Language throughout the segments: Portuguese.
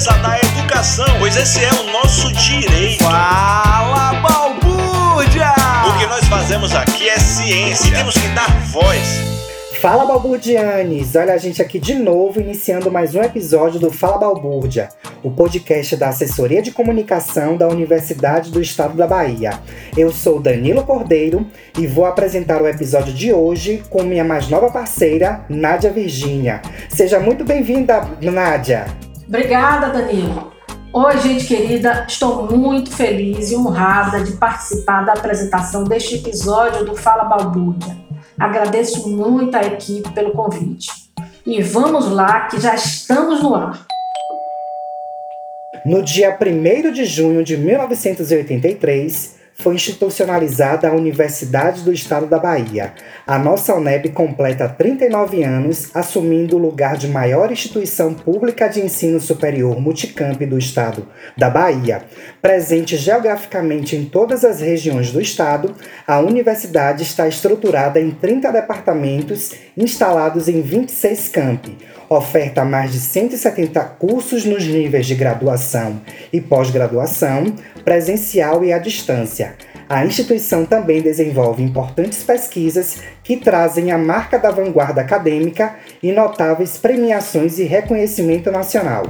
defesa da educação, pois esse é o nosso direito. Fala, balbúrdia! O que nós fazemos aqui é ciência e temos que dar voz. Fala Balburdianes! Olha a gente aqui de novo iniciando mais um episódio do Fala Balbúrdia, o podcast da Assessoria de Comunicação da Universidade do Estado da Bahia. Eu sou Danilo Cordeiro e vou apresentar o episódio de hoje com minha mais nova parceira, Nádia Virgínia. Seja muito bem-vinda, Nádia! Obrigada, Danilo! Oi, gente querida, estou muito feliz e honrada de participar da apresentação deste episódio do Fala Balbúrdia. Agradeço muito à equipe pelo convite. E vamos lá, que já estamos no ar. No dia 1 de junho de 1983, foi institucionalizada a Universidade do Estado da Bahia. A nossa UNEB completa 39 anos, assumindo o lugar de maior instituição pública de ensino superior multicamp do Estado da Bahia. Presente geograficamente em todas as regiões do Estado, a universidade está estruturada em 30 departamentos instalados em 26 campi oferta mais de 170 cursos nos níveis de graduação e pós-graduação, presencial e à distância. A instituição também desenvolve importantes pesquisas que trazem a marca da vanguarda acadêmica e notáveis premiações e reconhecimento nacional.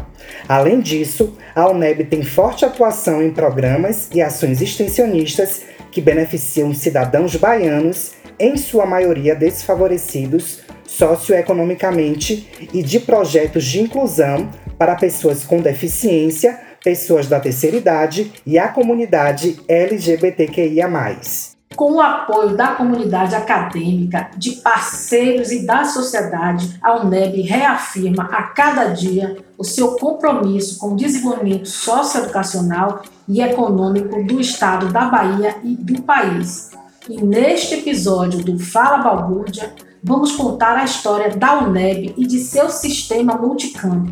Além disso, a UNEB tem forte atuação em programas e ações extensionistas que beneficiam cidadãos baianos, em sua maioria desfavorecidos socioeconomicamente e de projetos de inclusão para pessoas com deficiência, pessoas da terceira idade e a comunidade LGBTQIA. Com o apoio da comunidade acadêmica, de parceiros e da sociedade, a UNEB reafirma a cada dia o seu compromisso com o desenvolvimento socioeducacional e econômico do Estado da Bahia e do país. E neste episódio do Fala Balbúrdia, vamos contar a história da UNEB e de seu sistema multicamp,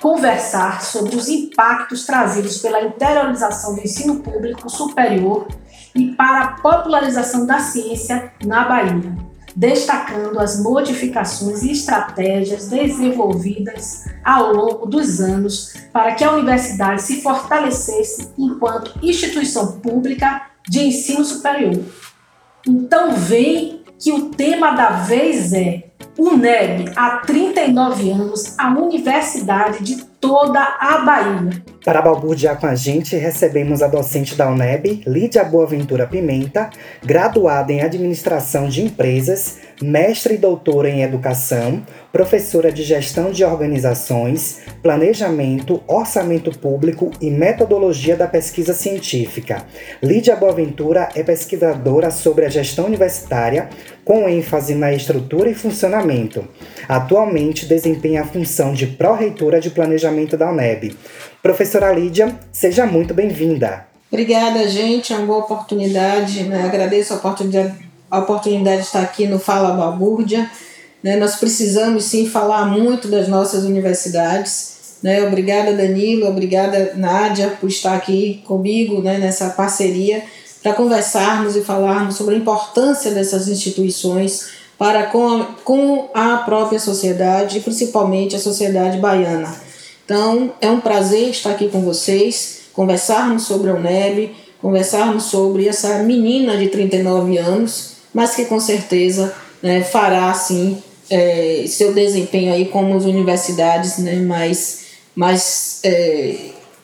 conversar sobre os impactos trazidos pela interiorização do ensino público superior e para a popularização da ciência na Bahia, destacando as modificações e estratégias desenvolvidas ao longo dos anos para que a universidade se fortalecesse enquanto instituição pública de ensino superior. Então, vem que o tema da vez é UNEB, há 39 anos, a universidade de toda a Bahia. Para balbuciar com a gente, recebemos a docente da UNEB, Lídia Boaventura Pimenta, graduada em Administração de Empresas, mestre e doutora em Educação, professora de Gestão de Organizações, Planejamento, Orçamento Público e Metodologia da Pesquisa Científica. Lídia Boaventura é pesquisadora sobre a gestão universitária, com ênfase na estrutura e funcionamento. Atualmente desempenha a função de pró-reitora de Planejamento da UNEB. Professora Lídia, seja muito bem-vinda. Obrigada, gente. É uma boa oportunidade. Né? Agradeço a oportunidade, a oportunidade de estar aqui no Fala Balbúrdia. Né? Nós precisamos sim falar muito das nossas universidades. Né? Obrigada, Danilo. Obrigada, Nádia, por estar aqui comigo né? nessa parceria para conversarmos e falarmos sobre a importância dessas instituições para com a, com a própria sociedade principalmente a sociedade baiana. Então, é um prazer estar aqui com vocês, conversarmos sobre a UNEB, conversarmos sobre essa menina de 39 anos, mas que com certeza né, fará, assim, é, seu desempenho aí como as universidades né, mais, mais, é,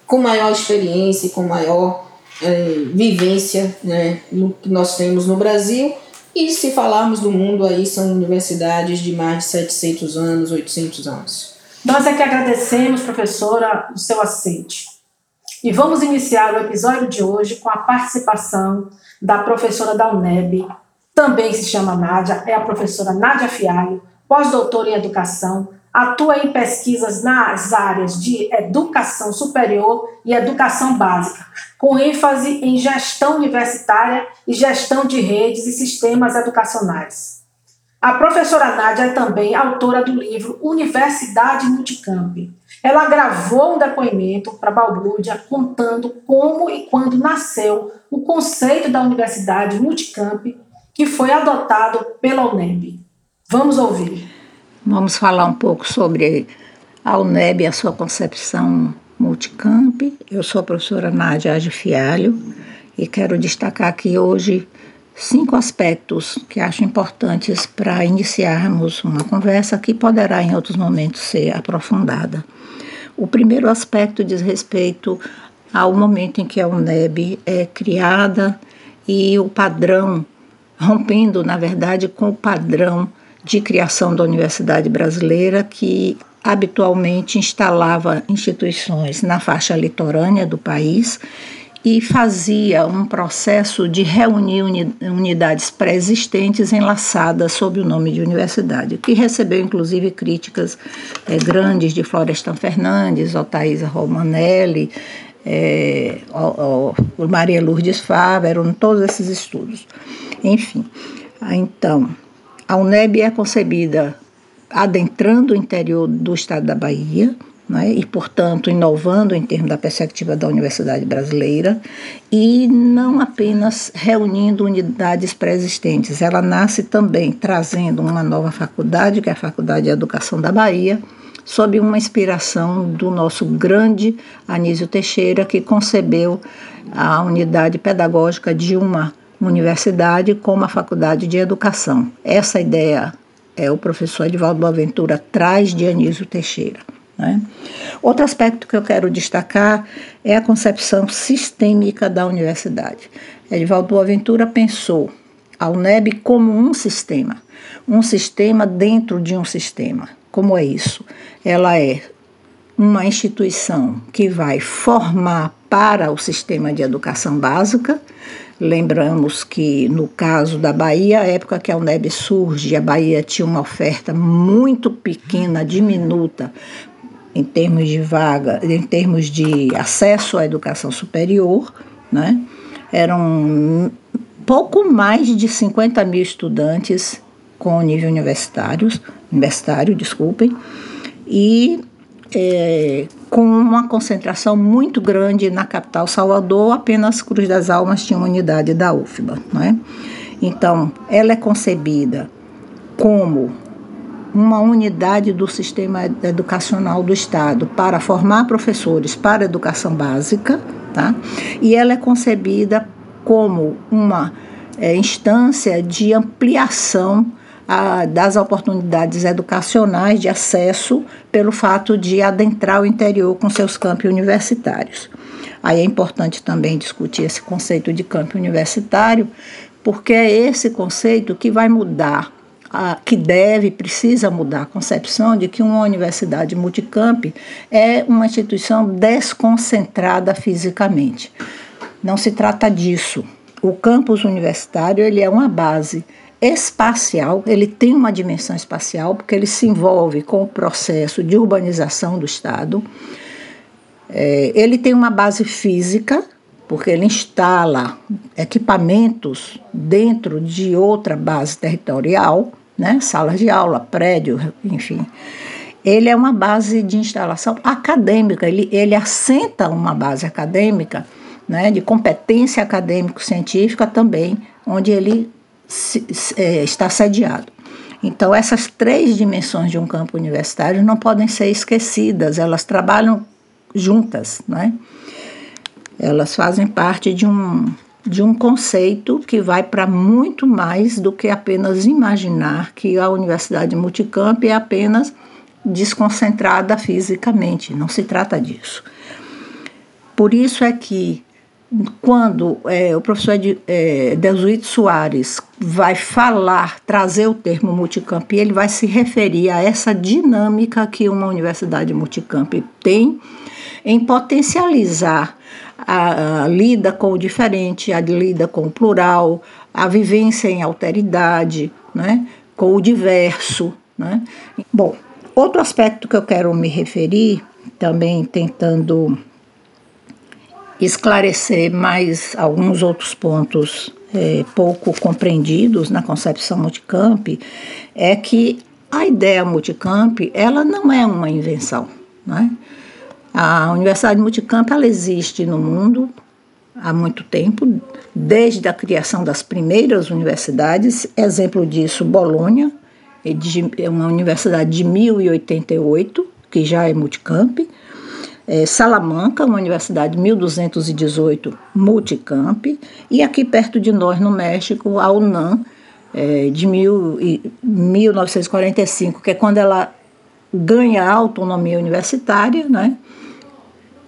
com maior experiência, com maior é, vivência né, no que nós temos no Brasil. E se falarmos do mundo, aí são universidades de mais de 700 anos, 800 anos. Nós é que agradecemos, professora, o seu aceite. E vamos iniciar o episódio de hoje com a participação da professora da UNEB, também se chama Nádia, é a professora Nádia Fialho, pós-doutora em educação, atua em pesquisas nas áreas de educação superior e educação básica, com ênfase em gestão universitária e gestão de redes e sistemas educacionais. A professora Nádia é também autora do livro Universidade Multicamp. Ela gravou um depoimento para Balbúrdia contando como e quando nasceu o conceito da Universidade Multicamp, que foi adotado pela UNEB. Vamos ouvir. Vamos falar um pouco sobre a UNEB e a sua concepção Multicamp. Eu sou a professora Nádia Age Fialho e quero destacar aqui hoje cinco aspectos que acho importantes para iniciarmos uma conversa que poderá em outros momentos ser aprofundada. O primeiro aspecto diz respeito ao momento em que a UNEB é criada e o padrão, rompendo, na verdade, com o padrão de criação da Universidade Brasileira, que habitualmente instalava instituições na faixa litorânea do país e fazia um processo de reunir unidades pré-existentes enlaçadas sob o nome de universidade, que recebeu inclusive críticas é, grandes de Florestan Fernandes, Otaísa Romanelli, é, o, o Maria Lourdes Fávero, todos esses estudos. Enfim, então, a UNEB é concebida adentrando o interior do estado da Bahia, né, e, portanto, inovando em termos da perspectiva da Universidade Brasileira, e não apenas reunindo unidades pré-existentes. Ela nasce também trazendo uma nova faculdade, que é a Faculdade de Educação da Bahia, sob uma inspiração do nosso grande Anísio Teixeira, que concebeu a unidade pedagógica de uma universidade como a Faculdade de Educação. Essa ideia é o professor Edvaldo Boaventura traz de Anísio Teixeira. Né? Outro aspecto que eu quero destacar é a concepção sistêmica da universidade. Edvaldo Boaventura pensou a UNEB como um sistema, um sistema dentro de um sistema. Como é isso? Ela é uma instituição que vai formar para o sistema de educação básica. Lembramos que, no caso da Bahia, a época que a UNEB surge, a Bahia tinha uma oferta muito pequena, diminuta, em termos de vaga, em termos de acesso à educação superior, né? Eram pouco mais de 50 mil estudantes com nível universitário, universitário, desculpem, e é, com uma concentração muito grande na capital Salvador, apenas Cruz das Almas tinha uma unidade da UFBA. Né? Então, ela é concebida como uma unidade do sistema educacional do Estado para formar professores para educação básica, tá? e ela é concebida como uma é, instância de ampliação a, das oportunidades educacionais de acesso pelo fato de adentrar o interior com seus campi universitários. Aí é importante também discutir esse conceito de campo universitário, porque é esse conceito que vai mudar a, que deve, precisa mudar a concepção de que uma universidade multicamp é uma instituição desconcentrada fisicamente. Não se trata disso. O campus universitário ele é uma base espacial, ele tem uma dimensão espacial porque ele se envolve com o processo de urbanização do Estado. É, ele tem uma base física, porque ele instala equipamentos dentro de outra base territorial, né? salas de aula, prédio, enfim. Ele é uma base de instalação acadêmica, ele, ele assenta uma base acadêmica, né? de competência acadêmico-científica também, onde ele se, é, está sediado. Então, essas três dimensões de um campo universitário não podem ser esquecidas, elas trabalham juntas, né? Elas fazem parte de um, de um conceito que vai para muito mais do que apenas imaginar que a universidade multicamp é apenas desconcentrada fisicamente. Não se trata disso. Por isso é que quando é, o professor é, Desuíto Soares vai falar, trazer o termo multicamp, ele vai se referir a essa dinâmica que uma universidade multicamp tem em potencializar a, a, lida com o diferente, a lida com o plural, a vivência em alteridade, né, com o diverso. Né. Bom, outro aspecto que eu quero me referir, também tentando esclarecer mais alguns outros pontos é, pouco compreendidos na concepção multicamp, é que a ideia multicamp ela não é uma invenção. Né? A Universidade Multicamp ela existe no mundo há muito tempo, desde a criação das primeiras universidades. Exemplo disso, Bolonha, é uma universidade de 1088, que já é multicamp. É, Salamanca, uma universidade 1218 Multicamp, e aqui perto de nós, no México, a UNAM, é, de mil, 1945, que é quando ela ganha a autonomia universitária, né?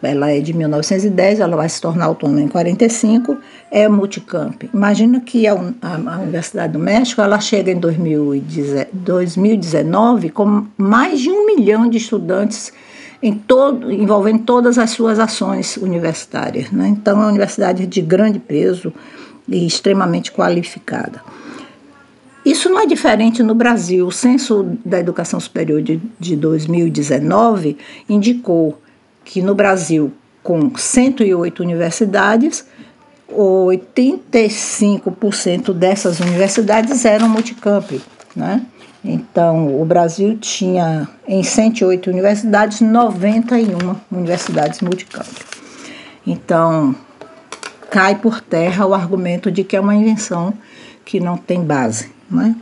ela é de 1910, ela vai se tornar autônoma em 45, é multicamp. Imagina que a, a, a Universidade do México ela chega em 2019 com mais de um milhão de estudantes em todo, envolvendo todas as suas ações universitárias. Né? Então, é uma universidade de grande peso e extremamente qualificada. Isso não é diferente no Brasil. O Censo da Educação Superior de, de 2019 indicou que no Brasil, com 108 universidades, 85% dessas universidades eram multicamp, né? Então, o Brasil tinha em 108 universidades, 91 universidades multicamp. Então, cai por terra o argumento de que é uma invenção que não tem base. Né?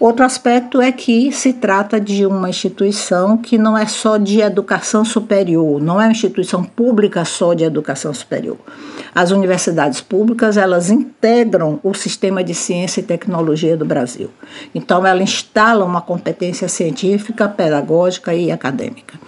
Outro aspecto é que se trata de uma instituição que não é só de educação superior, não é uma instituição pública só de educação superior. As universidades públicas, elas integram o sistema de ciência e tecnologia do Brasil. Então, ela instala uma competência científica, pedagógica e acadêmica.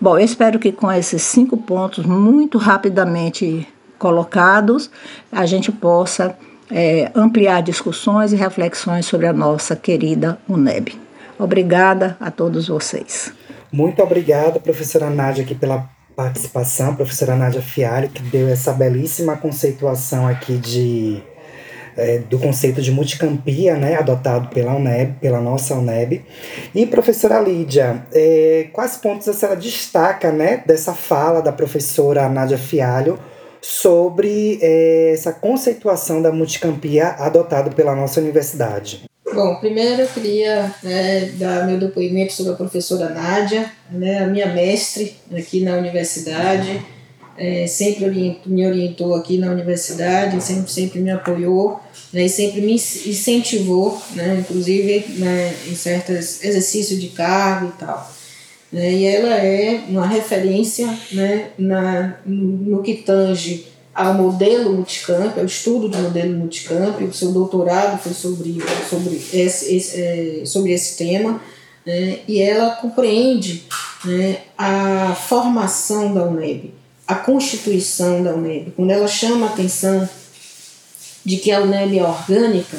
Bom, eu espero que com esses cinco pontos muito rapidamente colocados, a gente possa é, ampliar discussões e reflexões sobre a nossa querida UNEB. Obrigada a todos vocês. Muito obrigada, professora Nádia, aqui pela participação, professora Nádia Fialho, que deu essa belíssima conceituação aqui de, é, do conceito de multicampia, né, adotado pela UNEB, pela nossa UNEB. E professora Lídia, é, quais pontos a senhora destaca, né, dessa fala da professora Nádia Fialho sobre é, essa conceituação da multicampia adotada pela nossa universidade. Bom, primeiro eu queria né, dar meu depoimento sobre a professora Nádia, né, a minha mestre aqui na universidade, é, sempre me orientou aqui na universidade, sempre, sempre me apoiou né, e sempre me incentivou, né, inclusive né, em certos exercícios de cargo e tal. Né, e ela é uma referência né, na, no que tange ao modelo multicamp, ao estudo do modelo multicamp, o seu doutorado foi sobre, sobre, esse, esse, é, sobre esse tema, né, e ela compreende né, a formação da UNEB, a constituição da UNEB. Quando ela chama a atenção de que a UNEB é orgânica,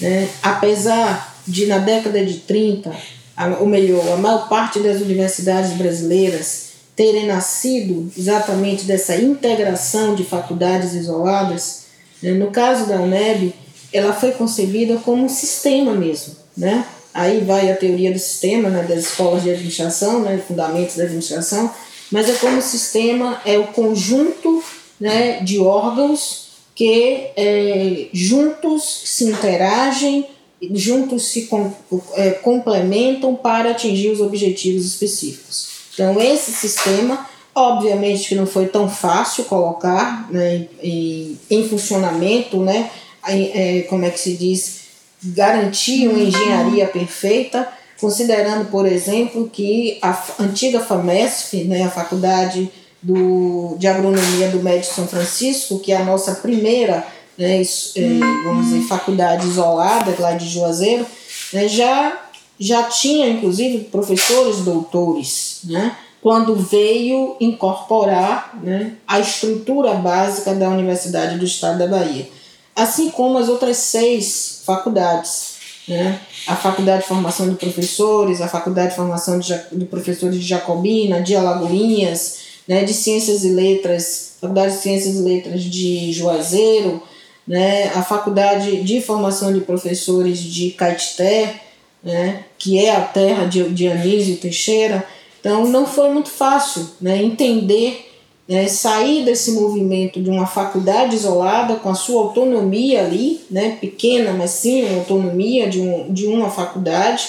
né, apesar de na década de 30 ou melhor, a maior parte das universidades brasileiras terem nascido exatamente dessa integração de faculdades isoladas, né? no caso da UNEB, ela foi concebida como um sistema mesmo, né? Aí vai a teoria do sistema, né, das escolas de administração, né, fundamentos da administração, mas é como sistema, é o conjunto né, de órgãos que é, juntos se interagem juntos se com, é, complementam para atingir os objetivos específicos. Então, esse sistema, obviamente que não foi tão fácil colocar né, em, em funcionamento, né, é, como é que se diz, garantir uma engenharia perfeita, considerando, por exemplo, que a antiga FAMESF, né, a Faculdade do, de Agronomia do Médio São Francisco, que é a nossa primeira né, é, vamos dizer, faculdade isolada lá de Juazeiro, né, já, já tinha inclusive professores doutores, né, quando veio incorporar né, a estrutura básica da Universidade do Estado da Bahia. Assim como as outras seis faculdades, né, a Faculdade de Formação de Professores, a Faculdade de Formação de, de Professores de Jacobina, de Alagoinhas, né, de Ciências e Letras, Faculdade de Ciências e Letras de Juazeiro, né, a Faculdade de Formação de Professores de Caetité, né, que é a terra de Dionísio Teixeira. Então não foi muito fácil né, entender, né, sair desse movimento de uma faculdade isolada com a sua autonomia ali, né, pequena, mas sim uma autonomia de, um, de uma faculdade,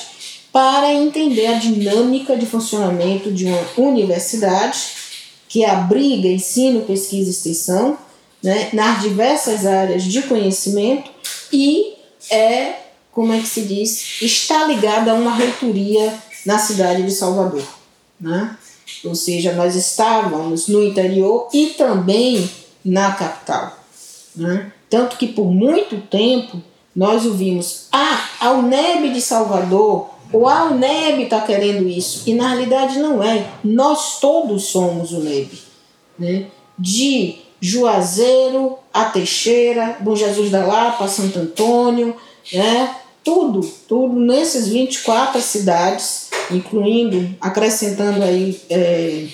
para entender a dinâmica de funcionamento de uma universidade que abriga ensino, pesquisa e extensão, né, nas diversas áreas de conhecimento e é, como é que se diz, está ligada a uma reitoria na cidade de Salvador. Né? ou seja, nós estávamos no interior e também na capital. Né? Tanto que por muito tempo nós ouvimos, ah, a UNEB de Salvador, ou a UNEB está querendo isso. E na realidade não é. Nós todos somos UNEB. Né? De Juazeiro a Teixeira, Bom Jesus da Lapa, Santo Antônio, né? tudo, tudo nesses 24 cidades, incluindo, acrescentando aí é,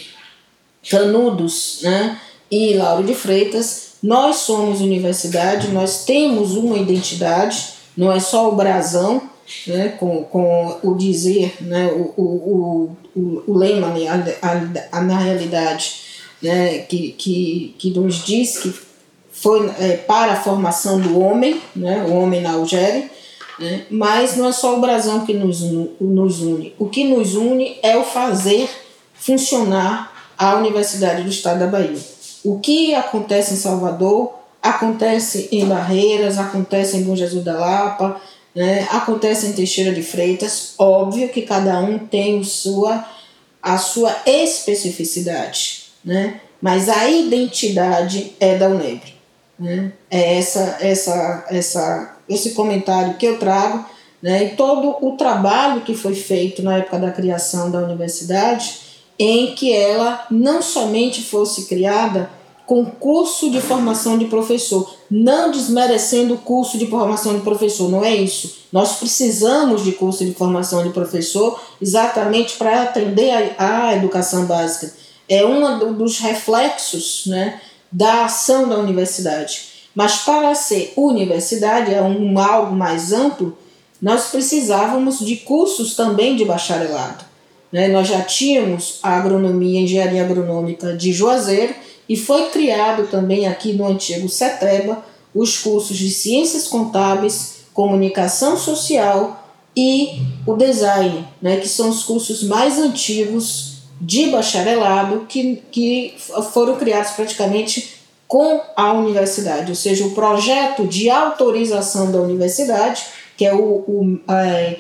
Canudos né? e Lauro de Freitas, nós somos universidade, nós temos uma identidade, não é só o brasão, né, com, com o dizer, né, o, o, o, o lema, na realidade, né, que, que, que nos diz que foi é, para a formação do homem, né, o homem na Algéria, né, mas não é só o brasão que nos, nos une. O que nos une é o fazer funcionar a Universidade do Estado da Bahia. O que acontece em Salvador acontece em Barreiras, acontece em Bom Jesus da Lapa, né? acontece em Teixeira de Freitas. Óbvio que cada um tem sua, a sua especificidade, né? mas a identidade é da UNEB. Né? É essa, essa, essa, esse comentário que eu trago né? e todo o trabalho que foi feito na época da criação da universidade, em que ela não somente fosse criada com curso de formação de professor, não desmerecendo o curso de formação de professor, não é isso. Nós precisamos de curso de formação de professor exatamente para atender a, educação básica. É um dos reflexos né, da ação da universidade. Mas para ser universidade, é um algo mais amplo, nós precisávamos de cursos também de bacharelado. Né? Nós já tínhamos a agronomia, a engenharia agronômica de Juazeiro, e foi criado também aqui no antigo CETEBA os cursos de Ciências Contábeis, Comunicação Social e o Design, né, que são os cursos mais antigos de bacharelado que, que foram criados praticamente com a universidade, ou seja, o projeto de autorização da universidade, que é o, o, é,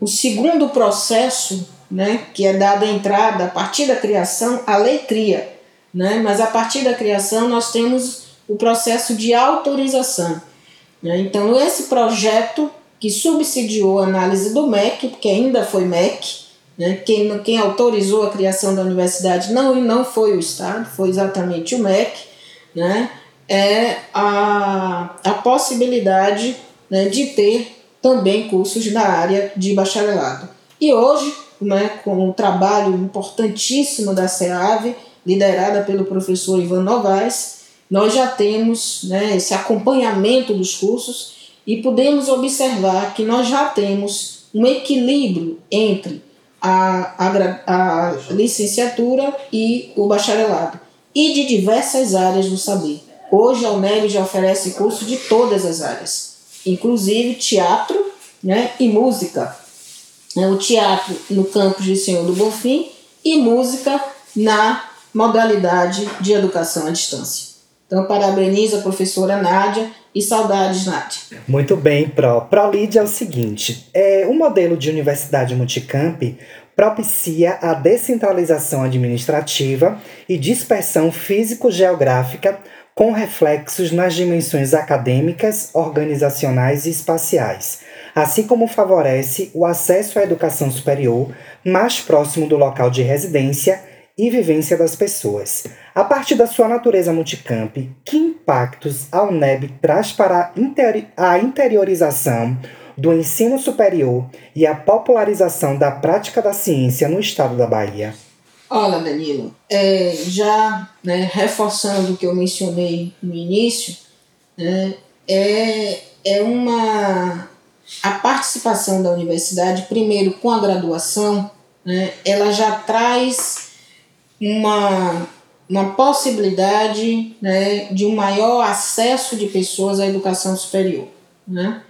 o segundo processo né, que é dado a entrada a partir da criação, a lei cria né? mas a partir da criação nós temos o processo de autorização. Né? Então, esse projeto que subsidiou a análise do MEC, porque ainda foi MEC, né? quem, quem autorizou a criação da universidade não, não foi o Estado, foi exatamente o MEC, né? é a, a possibilidade né, de ter também cursos na área de bacharelado. E hoje, né, com o trabalho importantíssimo da SEAV, liderada pelo professor Ivan Novaes, nós já temos né, esse acompanhamento dos cursos e podemos observar que nós já temos um equilíbrio entre a, a, a licenciatura e o bacharelado e de diversas áreas do saber. Hoje a UNEB já oferece curso de todas as áreas, inclusive teatro né, e música. É, o teatro no campus de Senhor do Bonfim e música na modalidade de educação à distância. Então, parabenizo a professora Nádia e saudades, Nádia. Muito bem, Pro. Pro Lídia é o seguinte: é, o modelo de universidade multicamp propicia a descentralização administrativa e dispersão físico-geográfica com reflexos nas dimensões acadêmicas, organizacionais e espaciais, assim como favorece o acesso à educação superior mais próximo do local de residência e vivência das pessoas. A partir da sua natureza multicamp, que impactos a UNEB traz para a interiorização do ensino superior e a popularização da prática da ciência no estado da Bahia? Olha, Danilo, é, já né, reforçando o que eu mencionei no início, né, é, é uma. A participação da universidade, primeiro com a graduação, né, ela já traz uma, uma possibilidade né, de um maior acesso de pessoas à educação superior. Né?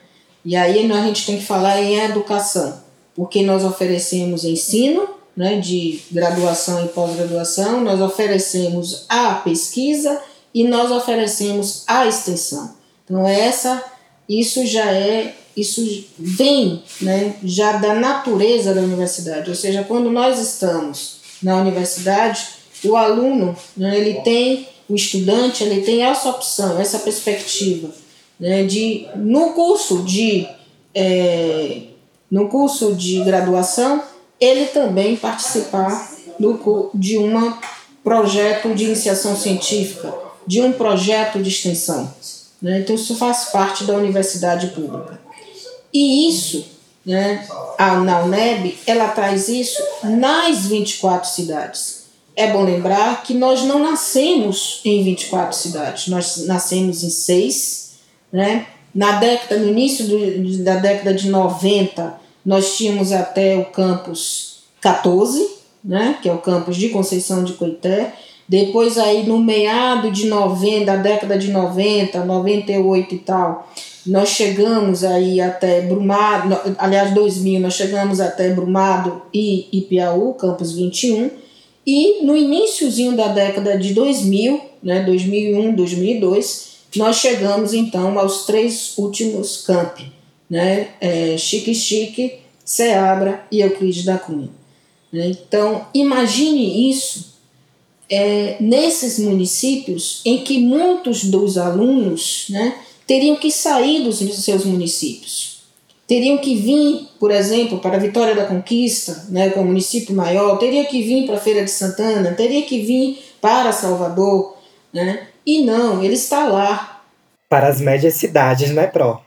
E aí a gente tem que falar em educação, porque nós oferecemos ensino né, de graduação e pós-graduação, nós oferecemos a pesquisa e nós oferecemos a extensão. Então essa, isso já é, isso vem né, já da natureza da universidade, ou seja, quando nós estamos na universidade, o aluno, né, ele tem, o estudante, ele tem essa opção, essa perspectiva né, de, no curso de, é, no curso de graduação, ele também participar do, de um projeto de iniciação científica, de um projeto de extensão. Né? Então, isso faz parte da universidade pública. E isso, né, a, na UNEB, ela traz isso nas 24 cidades. É bom lembrar que nós não nascemos em 24 cidades, nós nascemos em seis. Né? Na década, no início do, da década de 90, nós tínhamos até o campus 14, né? que é o campus de Conceição de Coité. Depois aí no meado de 90, da década de 90, 98 e tal, nós chegamos aí até Brumado, aliás 2000, nós chegamos até Brumado e Ipiaú, campus 21, e no iníciozinho da década de 2000, né, 2001, 2002, nós chegamos então aos três últimos campi, né, é, Chique Chique, Seabra e Euclides da Cunha. Então, imagine isso é, nesses municípios em que muitos dos alunos né, teriam que sair dos seus municípios. Teriam que vir, por exemplo, para a Vitória da Conquista, né, que é um município maior, teria que vir para a Feira de Santana, teria que vir para Salvador, né? E não, ele está lá. Para as médias cidades, não é pró?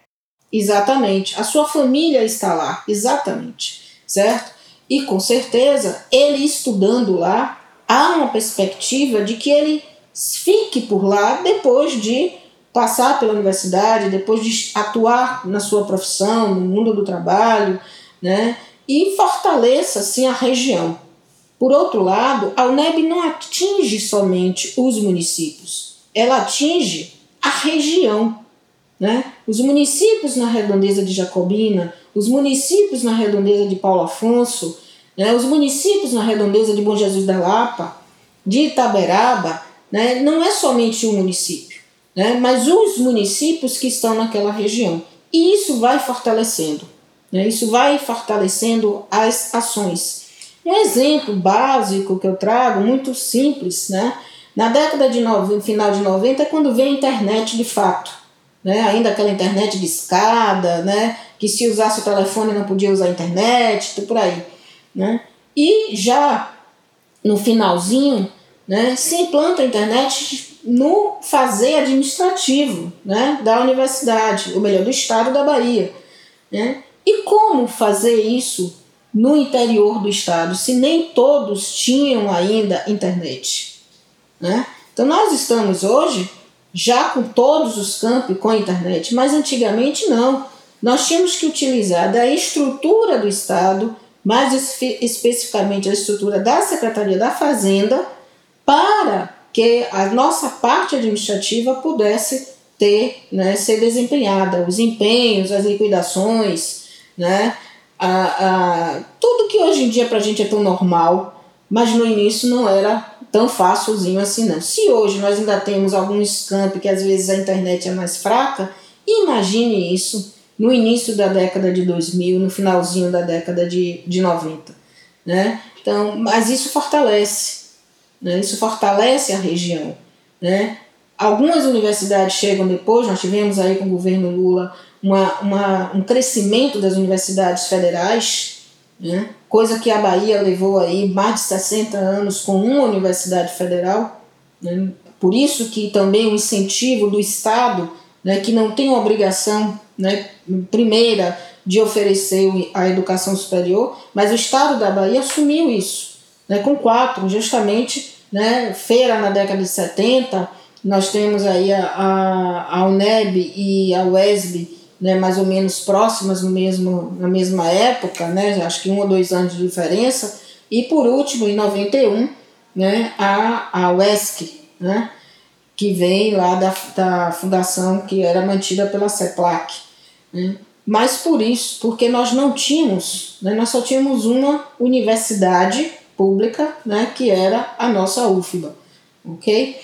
Exatamente. A sua família está lá, exatamente. Certo? E com certeza, ele estudando lá, há uma perspectiva de que ele fique por lá depois de passar pela universidade, depois de atuar na sua profissão, no mundo do trabalho, né? E fortaleça assim a região. Por outro lado, a UNEB não atinge somente os municípios, ela atinge a região. Né? Os municípios na redondeza de Jacobina, os municípios na redondeza de Paulo Afonso, né, os municípios na redondeza de Bom Jesus da Lapa, de Itaberaba, né, não é somente um município, né, mas os municípios que estão naquela região. E isso vai fortalecendo, né, isso vai fortalecendo as ações. Um exemplo básico que eu trago, muito simples, né, na década de no, final de 90 é quando veio a internet de fato. Né, ainda aquela internet de escada, né, que se usasse o telefone não podia usar a internet, tudo por aí. Né? E já no finalzinho, né, se implanta a internet no fazer administrativo né, da universidade, ou melhor, do estado da Bahia. Né? E como fazer isso no interior do estado, se nem todos tinham ainda internet? Né? Então, nós estamos hoje já com todos os campos com internet, mas antigamente não. Nós tínhamos que utilizar da estrutura do estado mais especificamente a estrutura da Secretaria da Fazenda, para que a nossa parte administrativa pudesse ter, né, ser desempenhada, os empenhos, as liquidações, né, a, a, tudo que hoje em dia para a gente é tão normal, mas no início não era tão fácilzinho assim não. Se hoje nós ainda temos alguns campos que às vezes a internet é mais fraca, imagine isso no início da década de 2000, no finalzinho da década de, de 90. Né? Então, mas isso fortalece, né? isso fortalece a região. Né? Algumas universidades chegam depois, nós tivemos aí com o governo Lula uma, uma, um crescimento das universidades federais, né? coisa que a Bahia levou aí mais de 60 anos com uma universidade federal. Né? Por isso que também o incentivo do Estado, né, que não tem obrigação né, primeira de oferecer a educação superior, mas o Estado da Bahia assumiu isso, né, com quatro, justamente, né, feira na década de 70, nós temos aí a, a, UNEB e a UESB, né, mais ou menos próximas no mesmo, na mesma época, né, acho que um ou dois anos de diferença, e por último, em 91, né, a, a UESC, né, que vem lá da, da fundação que era mantida pela CEPLAC. Né? Mas por isso, porque nós não tínhamos, né, nós só tínhamos uma universidade pública, né, que era a nossa UFBA, ok?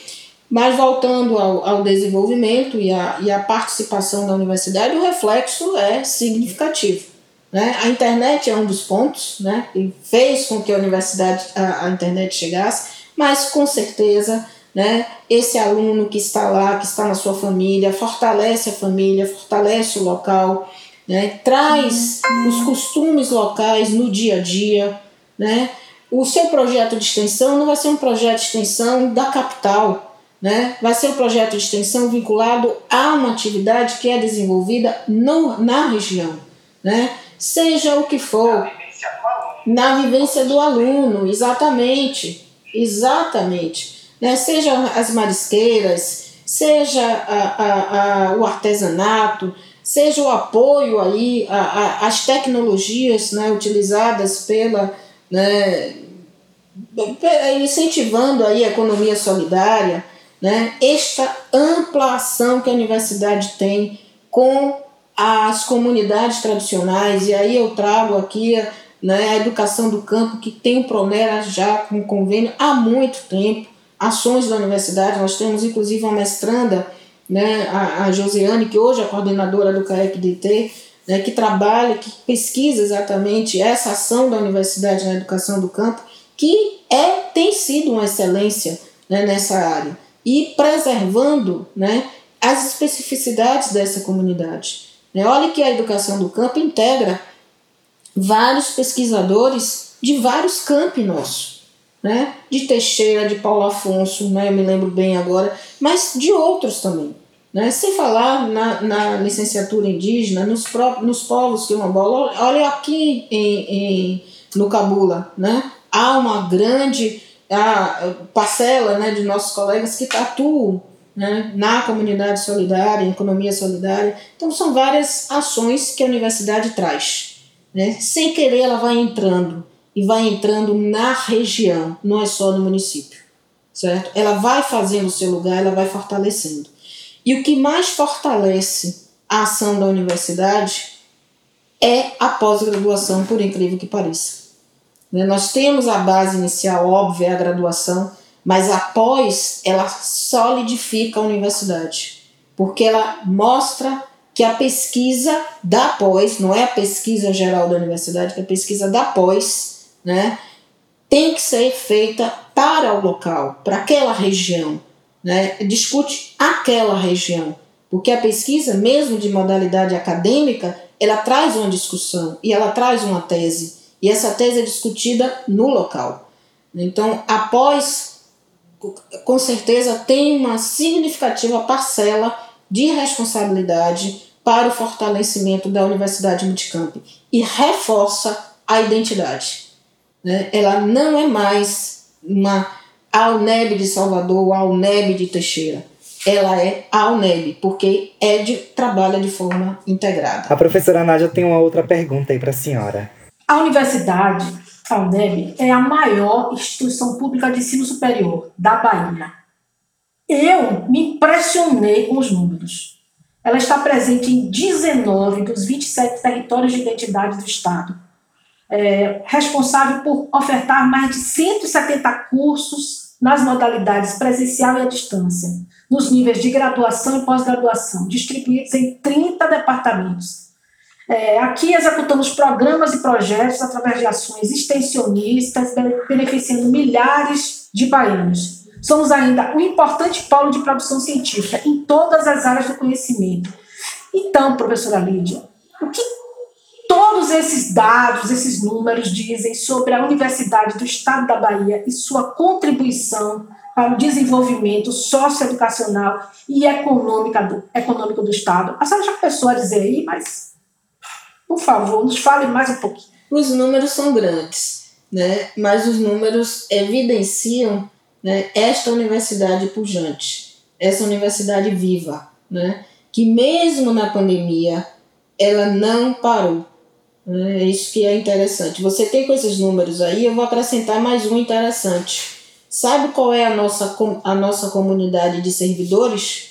Mas voltando ao, ao desenvolvimento e a, e a participação da universidade, o reflexo é significativo. Né? A internet é um dos pontos né? que fez com que a universidade, a, a internet chegasse, mas com certeza né? esse aluno que está lá, que está na sua família, fortalece a família, fortalece o local, né? traz os costumes locais no dia a dia. Né? O seu projeto de extensão não vai ser um projeto de extensão da capital, né? vai ser um projeto de extensão vinculado a uma atividade que é desenvolvida no, na região. Né? Seja o que for. Na vivência do aluno, exatamente. Exatamente. Né? Seja as marisqueiras, seja a, a, a, o artesanato, seja o apoio aí às tecnologias né, utilizadas pela. Né, incentivando aí a economia solidária, né, esta ampla ação que a universidade tem com as comunidades tradicionais, e aí eu trago aqui né, a educação do campo, que tem o Pronera já com convênio há muito tempo, ações da universidade, nós temos inclusive uma mestranda, né, a, a Josiane, que hoje é coordenadora do CAEC-DT, né, que trabalha, que pesquisa exatamente essa ação da universidade na educação do campo, que é, tem sido uma excelência né, nessa área, e preservando né, as especificidades dessa comunidade. Né? Olha que a educação do campo integra vários pesquisadores de vários campi nossos. Né? De Teixeira, de Paulo Afonso, né? eu me lembro bem agora, mas de outros também. Né? Sem falar na, na licenciatura indígena, nos, próprios, nos povos quilombolas. Olha aqui em, em, no Cabula, né? há uma grande a, parcela né, de nossos colegas que atuam né, na comunidade solidária, em economia solidária. Então, são várias ações que a universidade traz. Né? Sem querer, ela vai entrando e vai entrando na região, não é só no município, certo? Ela vai fazendo o seu lugar, ela vai fortalecendo. E o que mais fortalece a ação da universidade é a pós-graduação, por incrível que pareça. Né? Nós temos a base inicial, óbvia, a graduação, mas após ela solidifica a universidade, porque ela mostra que a pesquisa da pós, não é a pesquisa geral da universidade, que a pesquisa da pós, né, tem que ser feita para o local, para aquela região, né, discute aquela região, porque a pesquisa, mesmo de modalidade acadêmica, ela traz uma discussão e ela traz uma tese, e essa tese é discutida no local. Então, após com certeza tem uma significativa parcela de responsabilidade para o fortalecimento da Universidade Multicamp e reforça a identidade. Né? Ela não é mais uma AUNEB de Salvador ou AUNEB de Teixeira. Ela é a UNEB, porque é de, trabalha de forma integrada. A professora Nádia tem uma outra pergunta aí para a senhora. A universidade a UNEB é a maior instituição pública de ensino superior da Bahia. Eu me impressionei com os números. Ela está presente em 19 dos 27 territórios de identidade do Estado. É responsável por ofertar mais de 170 cursos nas modalidades presencial e à distância, nos níveis de graduação e pós-graduação, distribuídos em 30 departamentos é, aqui executamos programas e projetos através de ações extensionistas, beneficiando milhares de baianos. Somos ainda um importante polo de produção científica em todas as áreas do conhecimento. Então, professora Lídia, o que todos esses dados, esses números dizem sobre a Universidade do Estado da Bahia e sua contribuição para o desenvolvimento socioeducacional e econômico do, econômico do Estado? A senhora já começou a dizer aí, mas por favor, nos fale mais um pouquinho. Os números são grandes, né? mas os números evidenciam né, esta universidade pujante, essa universidade viva, né? que mesmo na pandemia ela não parou. É isso que é interessante. Você tem com esses números aí, eu vou acrescentar mais um interessante. Sabe qual é a nossa, a nossa comunidade de servidores,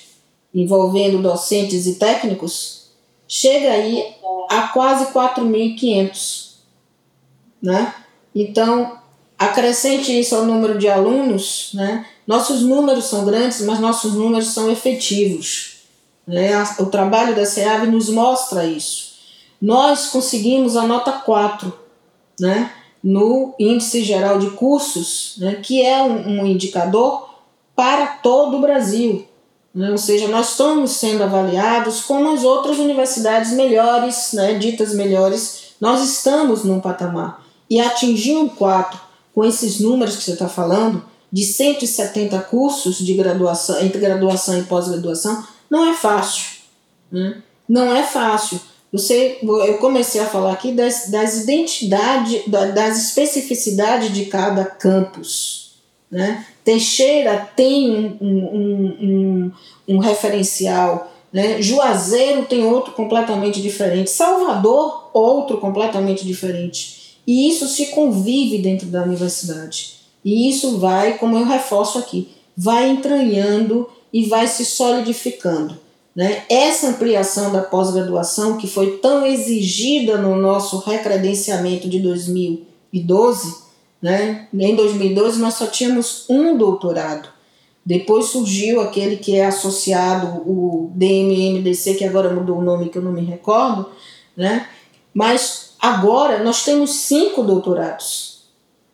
envolvendo docentes e técnicos? chega aí a quase 4.500, né? Então, acrescente isso ao número de alunos, né? Nossos números são grandes, mas nossos números são efetivos. Né? O trabalho da SEAV nos mostra isso. Nós conseguimos a nota 4, né? no índice geral de cursos, né, que é um, um indicador para todo o Brasil. Né? Ou seja, nós estamos sendo avaliados como as outras universidades melhores, né, ditas melhores, nós estamos num patamar. E atingir um 4 com esses números que você está falando, de 170 cursos de graduação, entre graduação e pós-graduação, não é fácil. Né? Não é fácil. Você, eu comecei a falar aqui das, das identidades, das especificidades de cada campus. Né? Teixeira tem um, um, um, um referencial, né? Juazeiro tem outro completamente diferente, Salvador, outro completamente diferente. E isso se convive dentro da universidade. E isso vai, como eu reforço aqui, vai entranhando e vai se solidificando. Né? Essa ampliação da pós-graduação, que foi tão exigida no nosso recredenciamento de 2012, né? em 2012 nós só tínhamos um doutorado. Depois surgiu aquele que é associado, o DMMDC, que agora mudou o nome que eu não me recordo, né? mas agora nós temos cinco doutorados.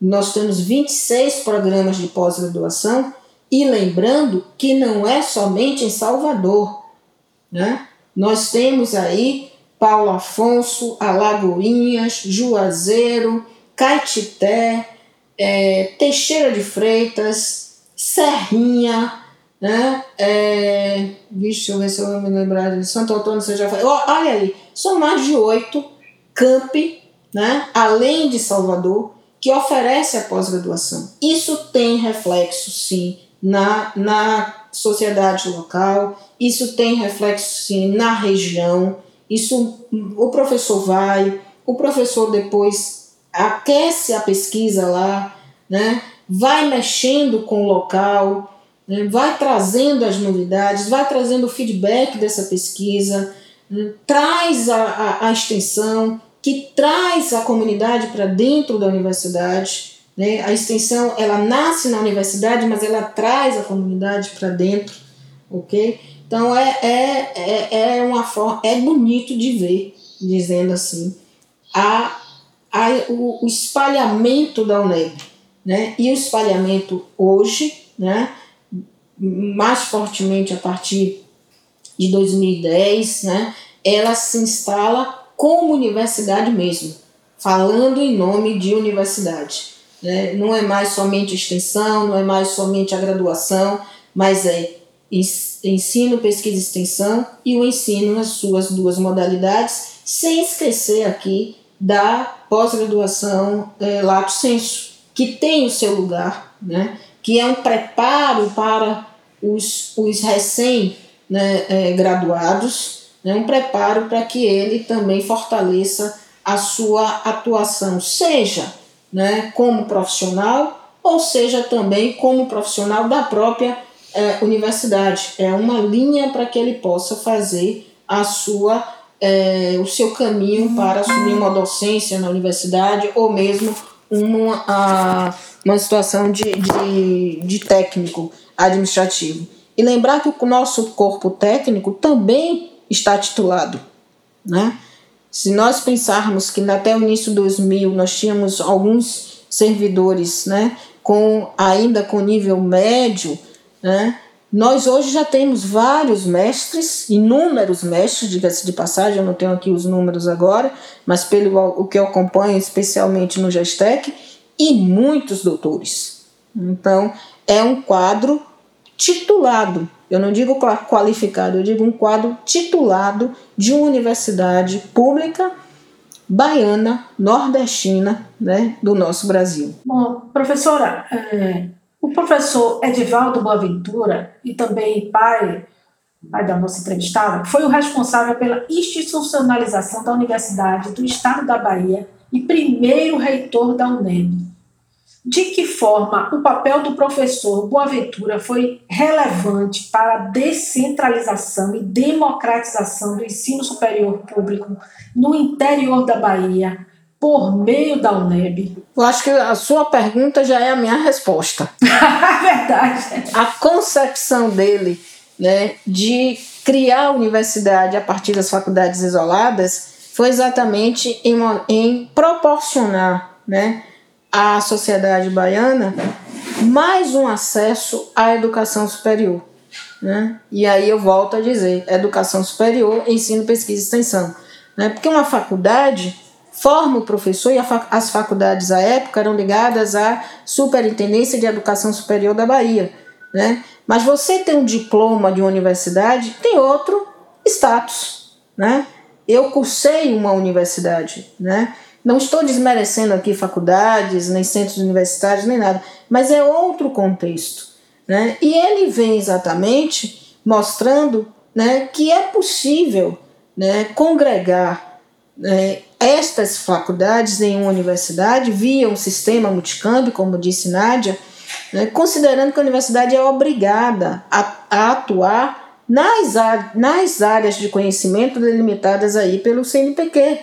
Nós temos 26 programas de pós-graduação e lembrando que não é somente em Salvador. Né? Nós temos aí Paulo Afonso, Alagoinhas, Juazeiro, Caetité, é, Teixeira de Freitas, Serrinha, né? É, deixa eu ver se eu vou me lembrar de Santo Antônio, você já falou. Olha aí, são mais de oito campi, né? além de Salvador, que oferece a pós-graduação. Isso tem reflexo, sim, na, na sociedade local, isso tem reflexo sim na região, isso o professor vai, o professor depois aquece a pesquisa lá, né? vai mexendo com o local, né? vai trazendo as novidades, vai trazendo o feedback dessa pesquisa, né? traz a, a, a extensão, que traz a comunidade para dentro da universidade. Né? A extensão ela nasce na universidade, mas ela traz a comunidade para dentro, ok? Então é, é, é, é uma forma, é bonito de ver, dizendo assim, a, a, o, o espalhamento da UNEB. Né? E o espalhamento hoje, né, mais fortemente a partir de 2010, né, ela se instala como universidade mesmo, falando em nome de universidade. Né? Não é mais somente extensão, não é mais somente a graduação, mas é ensino, pesquisa e extensão e o ensino nas suas duas modalidades, sem esquecer aqui da pós-graduação é, lato sensu, que tem o seu lugar, né? que é um preparo para os, os recém-graduados, né, né? um preparo para que ele também fortaleça a sua atuação, seja né, como profissional ou seja também como profissional da própria é, universidade, é uma linha para que ele possa fazer a sua, é, o seu caminho para assumir uma docência na universidade ou mesmo uma, a, uma situação de, de, de técnico administrativo. E lembrar que o nosso corpo técnico também está titulado. Né? Se nós pensarmos que até o início de 2000 nós tínhamos alguns servidores né, com ainda com nível médio, né? Nós hoje já temos vários mestres, inúmeros mestres, diga-se de passagem, eu não tenho aqui os números agora, mas pelo o que eu acompanho, especialmente no Gestec, e muitos doutores. Então, é um quadro titulado, eu não digo qualificado, eu digo um quadro titulado de uma universidade pública baiana, nordestina, né, do nosso Brasil. Bom, professora, é, o professor Edivaldo Boaventura, e também pai, pai da nossa entrevistada, foi o responsável pela institucionalização da Universidade do Estado da Bahia e primeiro reitor da UNEB. De que forma o papel do professor Boaventura foi relevante para a descentralização e democratização do ensino superior público no interior da Bahia, por meio da UNEB? Eu acho que a sua pergunta já é a minha resposta. Verdade. A concepção dele né, de criar a universidade a partir das faculdades isoladas foi exatamente em, em proporcionar né, à sociedade baiana mais um acesso à educação superior. Né? E aí eu volto a dizer: educação superior, ensino, pesquisa e extensão. Né? Porque uma faculdade forma o professor, e as faculdades à época eram ligadas à Superintendência de Educação Superior da Bahia. Né? Mas você tem um diploma de universidade, tem outro status. Né? Eu cursei uma universidade. Né? Não estou desmerecendo aqui faculdades, nem centros universitários, nem nada, mas é outro contexto. Né? E ele vem exatamente mostrando né, que é possível né, congregar né, estas faculdades em uma universidade via um sistema multicâmbio, como disse Nádia, né, considerando que a universidade é obrigada a, a atuar nas, nas áreas de conhecimento delimitadas aí pelo CNPq.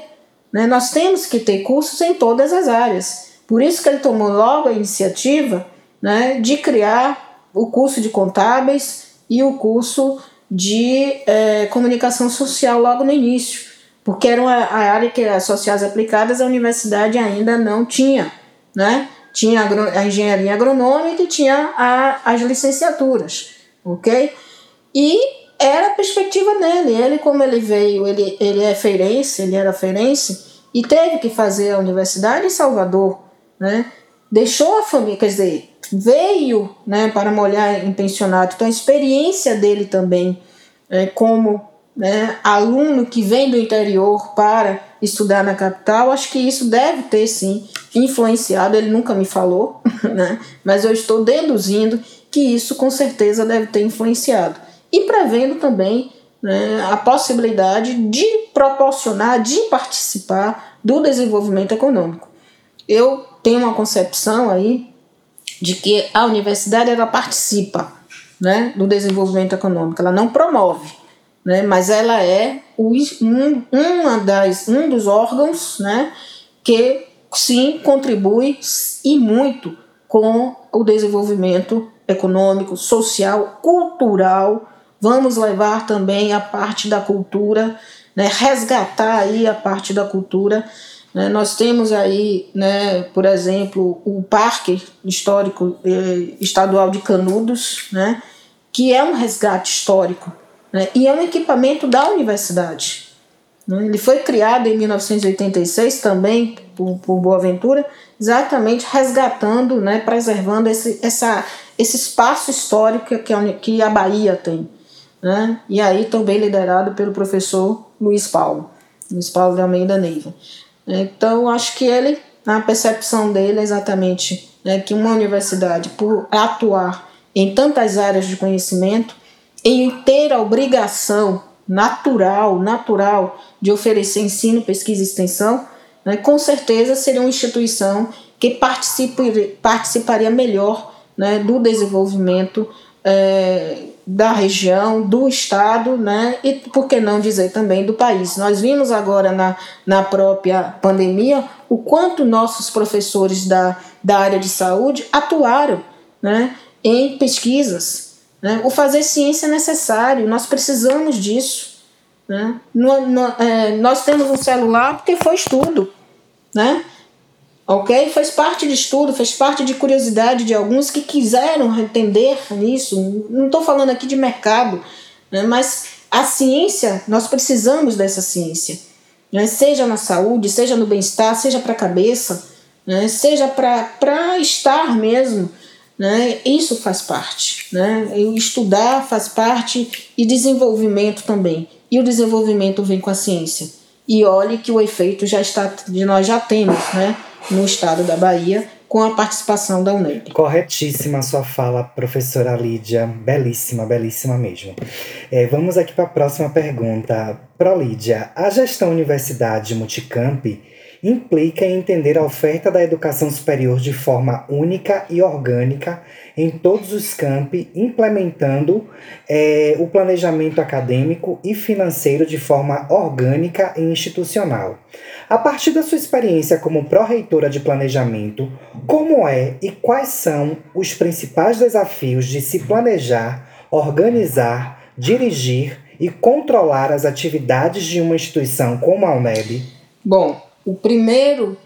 Né? Nós temos que ter cursos em todas as áreas. Por isso que ele tomou logo a iniciativa né, de criar o curso de contábeis e o curso de é, comunicação social logo no início, porque era uma, a área que as sociais aplicadas a universidade ainda não tinha, né? Tinha a, engenharia agronômica e tinha a, as licenciaturas, ok? E era a perspectiva dele. Ele, como ele veio, ele, ele é feirense, ele era feirense, e teve que fazer a universidade em Salvador, né? Deixou a família, quer dizer, veio né, para molhar em pensionato. Então a experiência dele também, é, como né, aluno que vem do interior para estudar na capital, acho que isso deve ter sim influenciado. Ele nunca me falou, né, mas eu estou deduzindo que isso com certeza deve ter influenciado e prevendo também né, a possibilidade de proporcionar, de participar do desenvolvimento econômico. Eu tenho uma concepção aí de que a universidade ela participa né, do desenvolvimento econômico, ela não promove, né, mas ela é um, uma das, um dos órgãos né, que sim contribui e muito com o desenvolvimento econômico, social, cultural Vamos levar também a parte da cultura, né, resgatar aí a parte da cultura. Né. Nós temos aí, né, por exemplo, o Parque Histórico eh, Estadual de Canudos, né, que é um resgate histórico né, e é um equipamento da universidade. Né. Ele foi criado em 1986 também por, por Boaventura, exatamente resgatando, né, preservando esse, essa, esse espaço histórico que a, que a Bahia tem né? e aí também liderado pelo professor Luiz Paulo, Luiz Paulo de Almeida Neiva. Então, acho que ele, na percepção dele, é exatamente né, que uma universidade, por atuar em tantas áreas de conhecimento, em ter a obrigação natural, natural de oferecer ensino, pesquisa e extensão, né, com certeza seria uma instituição que participaria melhor né, do desenvolvimento é, da região, do estado, né? E por que não dizer também do país? Nós vimos agora na, na própria pandemia o quanto nossos professores da, da área de saúde atuaram né, em pesquisas. Né? O fazer ciência é necessário, nós precisamos disso. Né? No, no, é, nós temos um celular porque foi estudo. Né? ok? Faz parte de estudo, faz parte de curiosidade de alguns que quiseram entender nisso. Não estou falando aqui de mercado, né? mas a ciência, nós precisamos dessa ciência, né? seja na saúde, seja no bem-estar, seja para a cabeça, né? seja para estar mesmo. Né? Isso faz parte. Né? estudar faz parte e desenvolvimento também. E o desenvolvimento vem com a ciência. E olhe que o efeito já está, nós já temos, né? no estado da Bahia, com a participação da UNEB. Corretíssima a sua fala, professora Lídia. Belíssima, belíssima mesmo. É, vamos aqui para a próxima pergunta. Pro Lídia, a gestão Universidade Multicamp implica em entender a oferta da educação superior de forma única e orgânica em todos os campi, implementando é, o planejamento acadêmico e financeiro de forma orgânica e institucional. A partir da sua experiência como pró-reitora de planejamento, como é e quais são os principais desafios de se planejar, organizar, dirigir e controlar as atividades de uma instituição como a UNEB? Bom, o primeiro,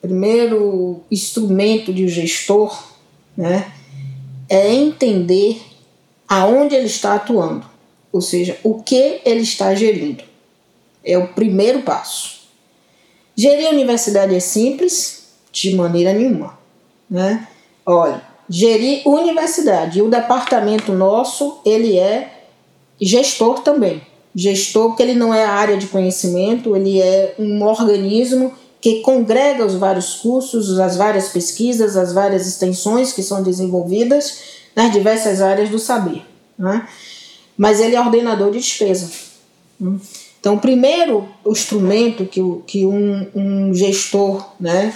primeiro instrumento de gestor né, é entender aonde ele está atuando, ou seja, o que ele está gerindo. É o primeiro passo. Gerir a universidade é simples? De maneira nenhuma. Né? Olha, gerir universidade e o departamento nosso, ele é gestor também. Gestor, porque ele não é a área de conhecimento, ele é um organismo que congrega os vários cursos, as várias pesquisas, as várias extensões que são desenvolvidas nas diversas áreas do saber. Né? Mas ele é ordenador de despesa. Então, o primeiro instrumento que, que um, um gestor, né,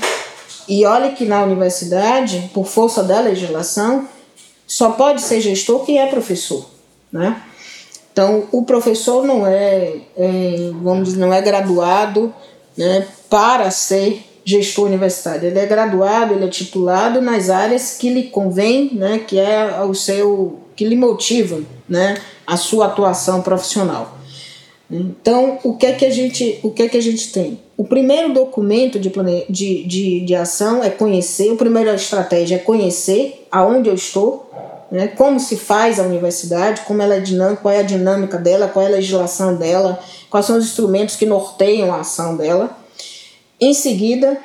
e olha que na universidade, por força da legislação, só pode ser gestor quem é professor. Né? Então, o professor não é, é, vamos dizer, não é graduado né, para ser gestor universitário. Ele é graduado, ele é titulado nas áreas que lhe convém, né, que é o seu, que lhe motiva, né, a sua atuação profissional. Então, o que é que a gente, o que é que a gente tem? O primeiro documento de, plane... de, de, de ação é conhecer, a primeira estratégia é conhecer aonde eu estou, né, como se faz a universidade, como ela é dinâmica, qual é a dinâmica dela, qual é a legislação dela, quais são os instrumentos que norteiam a ação dela. Em seguida,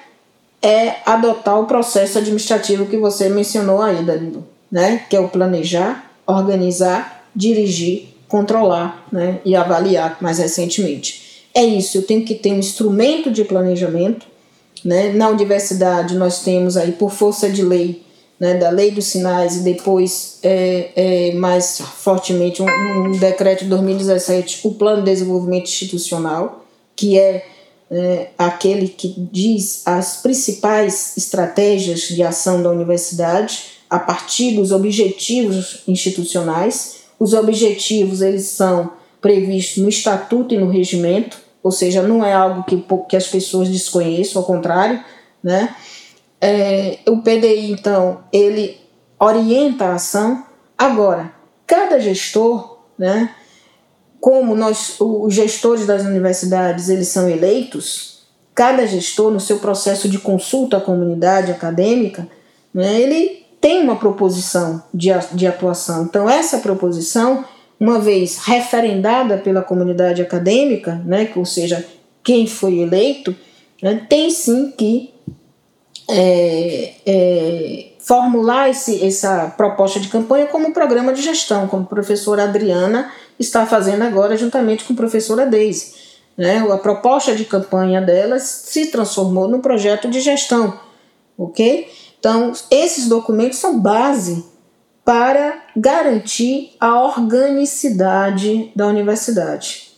é adotar o processo administrativo que você mencionou aí, Danilo, né, que é o planejar, organizar, dirigir, controlar né, e avaliar mais recentemente. É isso, eu tenho que ter um instrumento de planejamento. Né? Na universidade, nós temos aí, por força de lei, né, da lei dos sinais e depois é, é, mais fortemente um, um, decreto de 2017, o plano de desenvolvimento institucional, que é, é, aquele que diz as principais estratégias de ação da universidade a partir dos objetivos institucionais. Os objetivos eles são previstos no estatuto e no regimento, ou seja, não é algo que, que as pessoas desconheçam, ao contrário, né? É, o PDI, então, ele orienta a ação. Agora, cada gestor, né, como nós, os gestores das universidades, eles são eleitos, cada gestor, no seu processo de consulta à comunidade acadêmica, né, ele tem uma proposição de, de atuação. Então, essa proposição, uma vez referendada pela comunidade acadêmica, né, ou seja, quem foi eleito, né, tem sim que é, é, formular esse, essa proposta de campanha como um programa de gestão, como a professora Adriana está fazendo agora juntamente com a professora Deise. Né? A proposta de campanha delas se transformou num projeto de gestão, ok? Então, esses documentos são base para garantir a organicidade da universidade,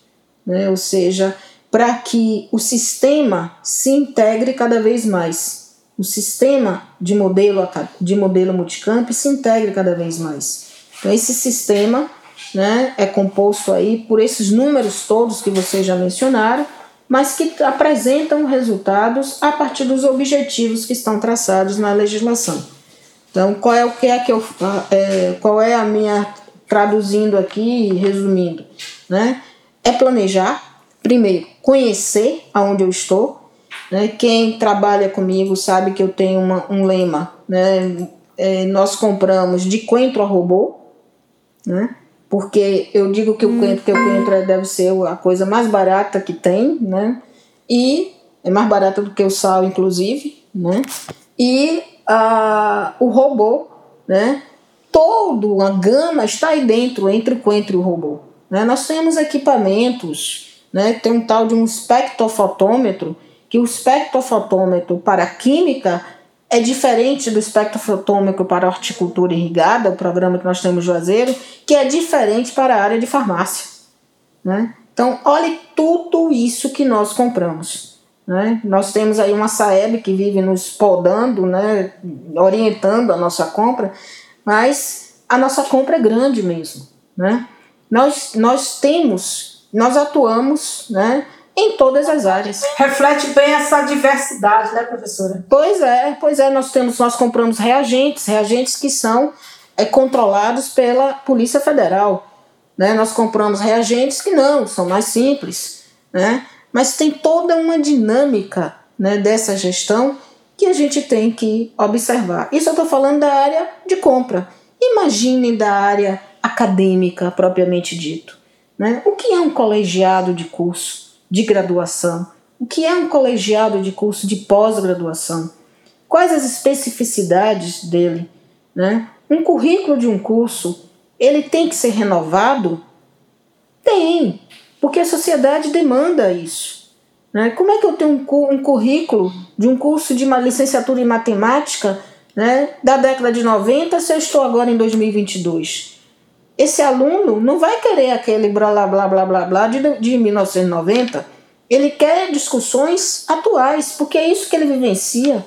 né? ou seja, para que o sistema se integre cada vez mais o sistema de modelo, de modelo multicamp se integre cada vez mais. Então, esse sistema né, é composto aí por esses números todos que vocês já mencionaram, mas que apresentam resultados a partir dos objetivos que estão traçados na legislação. Então, qual é o que é que eu, é, qual é a minha traduzindo aqui, resumindo, né? É planejar, primeiro, conhecer aonde eu estou, né? Quem trabalha comigo sabe que eu tenho uma, um lema. Né? É, nós compramos de coentro a robô, né? porque eu digo que o coentro, que o coentro deve ser a coisa mais barata que tem, né? e é mais barata do que o sal, inclusive. Né? E a, o robô, né? toda uma gama está aí dentro, entre o coentro e o robô. Né? Nós temos equipamentos, né? tem um tal de um espectrofotômetro que o espectrofotômetro para química é diferente do espectrofotômetro para horticultura irrigada, o programa que nós temos Juazeiro, que é diferente para a área de farmácia. Né? Então, olhe tudo isso que nós compramos. Né? Nós temos aí uma Saeb que vive nos podando, né? orientando a nossa compra, mas a nossa compra é grande mesmo. Né? Nós, nós temos, nós atuamos né? Em todas as áreas. Reflete bem essa diversidade, né, professora? Pois é, pois é, nós temos, nós compramos reagentes, reagentes que são é, controlados pela Polícia Federal. né? Nós compramos reagentes que não, são mais simples, né? Mas tem toda uma dinâmica né, dessa gestão que a gente tem que observar. Isso eu estou falando da área de compra. Imagine da área acadêmica propriamente dito. Né? O que é um colegiado de curso de graduação? O que é um colegiado de curso de pós-graduação? Quais as especificidades dele? Né? Um currículo de um curso, ele tem que ser renovado? Tem, porque a sociedade demanda isso. Né? Como é que eu tenho um, um currículo de um curso de uma licenciatura em matemática né, da década de 90 se eu estou agora em 2022? Esse aluno não vai querer aquele blá blá blá blá blá, blá de, de 1990, ele quer discussões atuais, porque é isso que ele vivencia.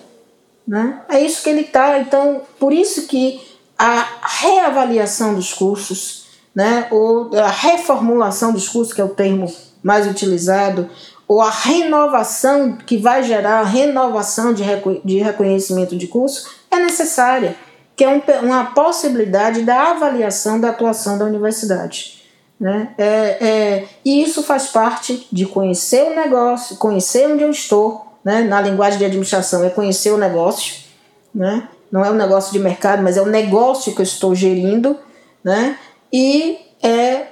Né? É isso que ele está. Então, por isso que a reavaliação dos cursos, né, ou a reformulação dos cursos, que é o termo mais utilizado, ou a renovação que vai gerar a renovação de, reco de reconhecimento de curso é necessária, que é um, uma possibilidade da avaliação da atuação da universidade. Né? É, é, e isso faz parte de conhecer o negócio, conhecer onde eu estou, né? na linguagem de administração, é conhecer o negócio, né? não é um negócio de mercado, mas é o negócio que eu estou gerindo, né? e é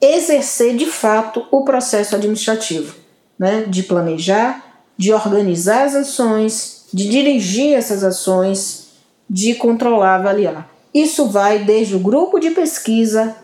exercer de fato o processo administrativo, né? de planejar, de organizar as ações, de dirigir essas ações, de controlar, avaliar. Isso vai desde o grupo de pesquisa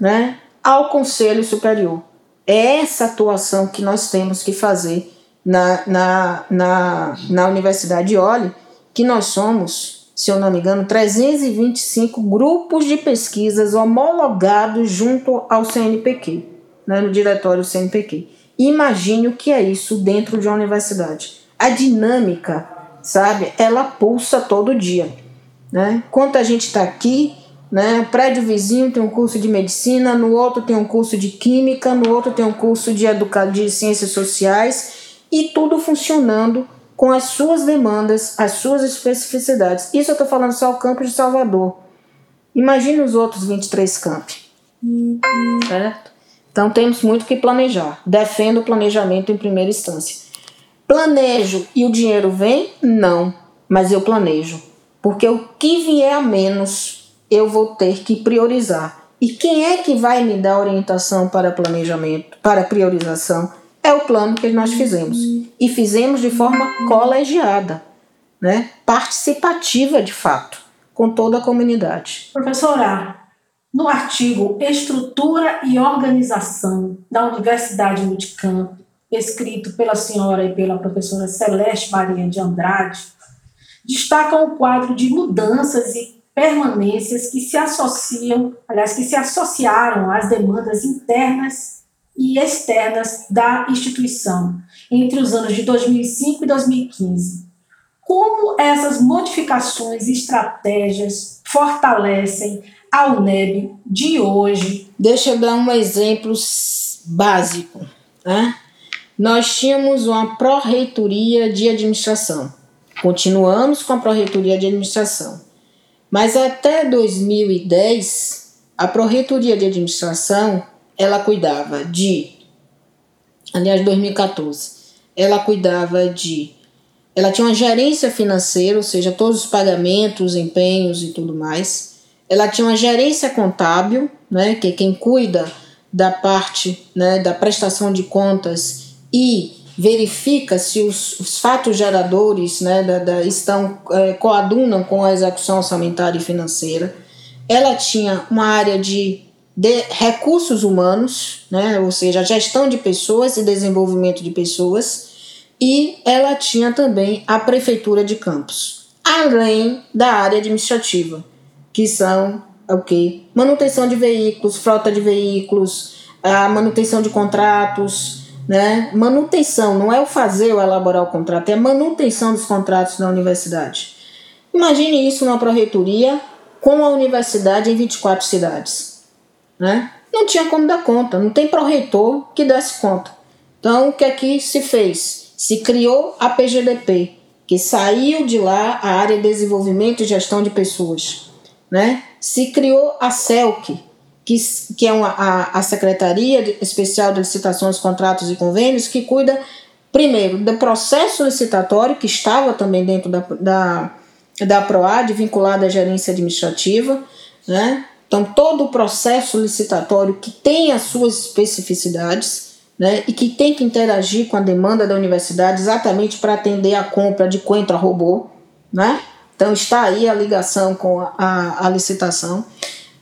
né, ao conselho superior. É essa atuação que nós temos que fazer na, na, na, na Universidade Olhe, que nós somos, se eu não me engano, 325 grupos de pesquisas homologados junto ao CNPq, né, no diretório CNPq. Imagine o que é isso dentro de uma universidade. A dinâmica, sabe, ela pulsa todo dia. Né? Quanto a gente está aqui, né? Prédio vizinho tem um curso de medicina, no outro tem um curso de química, no outro tem um curso de, educa de ciências sociais e tudo funcionando com as suas demandas, as suas especificidades. Isso eu estou falando só o campus de Salvador. Imagine os outros 23 campi. Certo? Então temos muito que planejar. Defendo o planejamento em primeira instância. Planejo e o dinheiro vem? Não, mas eu planejo. Porque o que vier a menos eu vou ter que priorizar. E quem é que vai me dar orientação para planejamento, para priorização? É o plano que nós fizemos. E fizemos de forma colegiada, né? participativa de fato, com toda a comunidade. Professora, no artigo Estrutura e Organização da Universidade Multicamp, escrito pela senhora e pela professora Celeste Maria de Andrade, destacam o quadro de mudanças e permanências que se associam, aliás, que se associaram às demandas internas e externas da instituição entre os anos de 2005 e 2015. Como essas modificações e estratégias fortalecem a UNEB de hoje? Deixa eu dar um exemplo básico. Né? Nós tínhamos uma pró-reitoria de administração. Continuamos com a pró-reitoria de administração. Mas até 2010, a Proreitoria de Administração, ela cuidava de aliás 2014, ela cuidava de ela tinha uma gerência financeira, ou seja, todos os pagamentos, empenhos e tudo mais. Ela tinha uma gerência contábil, né, que é quem cuida da parte né, da prestação de contas e verifica se os, os fatos geradores né, da, da, estão é, coadunam com a execução orçamentária e financeira. Ela tinha uma área de, de recursos humanos, né, ou seja, gestão de pessoas e desenvolvimento de pessoas, e ela tinha também a prefeitura de campos, além da área administrativa, que são o que? Manutenção de veículos, frota de veículos, a manutenção de contratos, né? Manutenção, não é o fazer ou elaborar o contrato, é a manutenção dos contratos da universidade. Imagine isso numa pró-reitoria com a universidade em 24 cidades. Né? Não tinha como dar conta, não tem pró-reitor que desse conta. Então, o que aqui é se fez? Se criou a PGDP, que saiu de lá a área de desenvolvimento e gestão de pessoas. Né? Se criou a CELC, que, que é uma, a, a Secretaria Especial de Licitações, Contratos e Convênios, que cuida, primeiro, do processo licitatório, que estava também dentro da, da, da PROAD, vinculado à gerência administrativa, né? Então, todo o processo licitatório que tem as suas especificidades né, e que tem que interagir com a demanda da universidade exatamente para atender a compra de coentro a robô. Né? Então, está aí a ligação com a, a, a licitação.